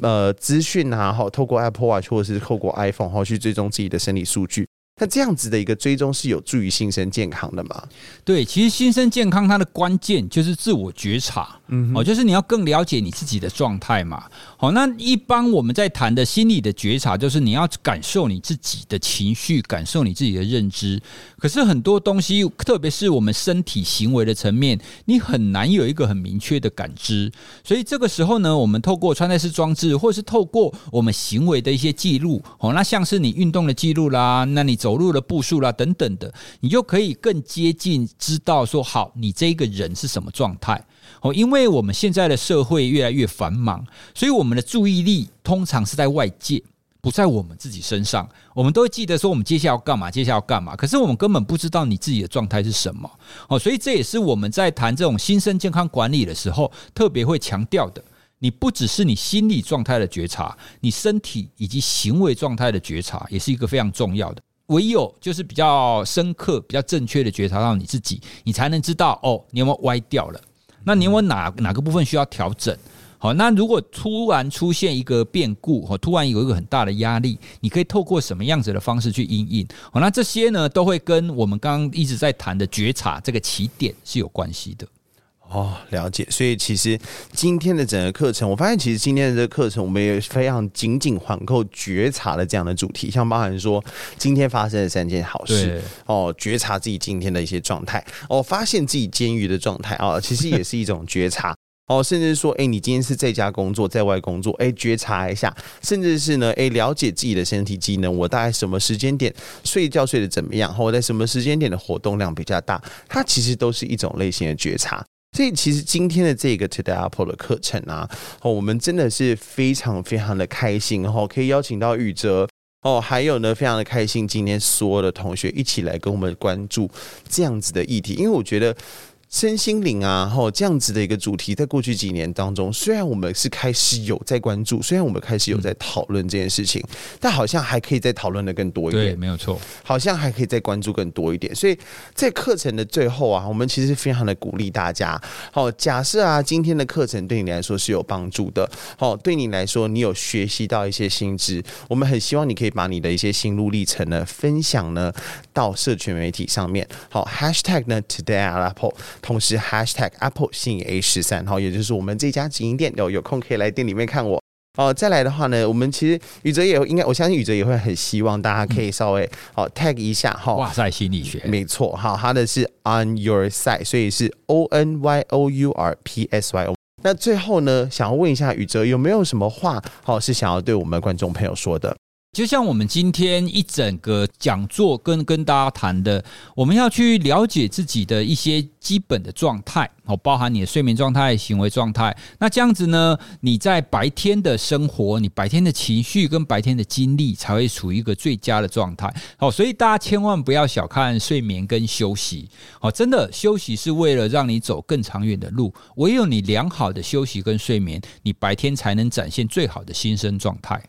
呃资讯啊，好，透过 Apple Watch 或者是透过 iPhone 好去追踪自己的生理数据。那这样子的一个追踪是有助于新生健康的吗？对，其实新生健康它的关键就是自我觉察，嗯，哦，就是你要更了解你自己的状态嘛。好，那一般我们在谈的心理的觉察，就是你要感受你自己的情绪，感受你自己的认知。可是很多东西，特别是我们身体行为的层面，你很难有一个很明确的感知。所以这个时候呢，我们透过穿戴式装置，或是透过我们行为的一些记录，哦，那像是你运动的记录啦，那你走路的步数啦等等的，你就可以更接近知道说，好，你这个人是什么状态。哦，因为我们现在的社会越来越繁忙，所以我们的注意力通常是在外界，不在我们自己身上。我们都会记得说我们接下来要干嘛，接下来要干嘛。可是我们根本不知道你自己的状态是什么。哦，所以这也是我们在谈这种新生健康管理的时候特别会强调的。你不只是你心理状态的觉察，你身体以及行为状态的觉察也是一个非常重要的。唯有就是比较深刻、比较正确的觉察到你自己，你才能知道哦，你有没有歪掉了。那你有哪哪个部分需要调整？好，那如果突然出现一个变故，或突然有一个很大的压力，你可以透过什么样子的方式去应应？好，那这些呢，都会跟我们刚刚一直在谈的觉察这个起点是有关系的。哦，了解。所以其实今天的整个课程，我发现其实今天的这个课程，我们也非常紧紧环扣觉察的这样的主题，像包含说今天发生的三件好事哦，觉察自己今天的一些状态哦，发现自己监狱的状态啊，其实也是一种觉察 哦，甚至说，哎，你今天是在家工作，在外工作，哎，觉察一下，甚至是呢，哎，了解自己的身体机能，我大概什么时间点睡觉睡得怎么样，或我在什么时间点的活动量比较大，它其实都是一种类型的觉察。所以，其实今天的这个 Today Apple 的课程啊，哦，我们真的是非常非常的开心，哦可以邀请到宇哲哦，还有呢，非常的开心，今天所有的同学一起来跟我们关注这样子的议题，因为我觉得。身心灵啊，吼这样子的一个主题，在过去几年当中，虽然我们是开始有在关注，虽然我们开始有在讨论这件事情，但好像还可以再讨论的更多一点。对，没有错，好像还可以再关注更多一点。所以在课程的最后啊，我们其实非常的鼓励大家。好，假设啊，今天的课程对你来说是有帮助的，好，对你来说你有学习到一些新知，我们很希望你可以把你的一些心路历程呢分享呢到社群媒体上面。好，#hashtag 呢 Today Apple。同时，#hashtag Apple 新 A 十三，好，也就是我们这家直营店，有有空可以来店里面看我哦。再来的话呢，我们其实宇哲也应该，我相信宇哲也会很希望大家可以稍微好 tag 一下哈。哇塞，心理学，没错，哈，他的是 On Your Side，所以是 O N Y O U R P S Y O。那最后呢，想要问一下宇哲，有没有什么话好是想要对我们观众朋友说的？就像我们今天一整个讲座跟跟大家谈的，我们要去了解自己的一些基本的状态，哦，包含你的睡眠状态、行为状态。那这样子呢，你在白天的生活、你白天的情绪跟白天的精力才会处于一个最佳的状态。好，所以大家千万不要小看睡眠跟休息。好，真的休息是为了让你走更长远的路。唯有你良好的休息跟睡眠，你白天才能展现最好的新生状态。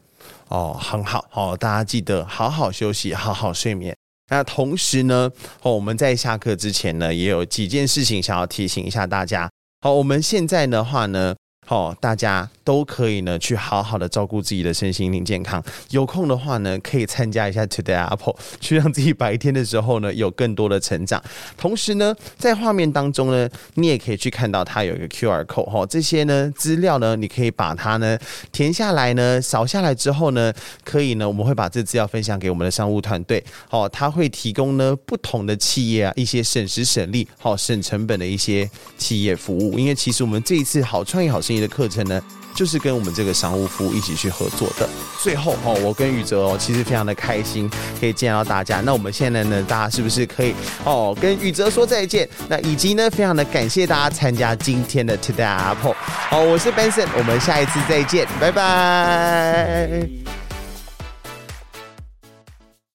哦，很好，好，大家记得好好休息，好好睡眠。那同时呢，哦，我们在下课之前呢，也有几件事情想要提醒一下大家。好，我们现在的话呢，好，大家。都可以呢，去好好的照顾自己的身心灵健康。有空的话呢，可以参加一下 Today Apple，去让自己白天的时候呢，有更多的成长。同时呢，在画面当中呢，你也可以去看到它有一个 QR code 哈，这些呢资料呢，你可以把它呢填下来呢，扫下来之后呢，可以呢，我们会把这资料分享给我们的商务团队，哦，他会提供呢不同的企业啊一些省时省力、好省成本的一些企业服务。因为其实我们这一次好创意好生意的课程呢。就是跟我们这个商务服务一起去合作的。最后哦，我跟宇哲哦，其实非常的开心可以见到大家。那我们现在呢，大家是不是可以哦跟宇哲说再见？那以及呢，非常的感谢大家参加今天的 Today Apple。好，我是 Benson，我们下一次再见，拜拜。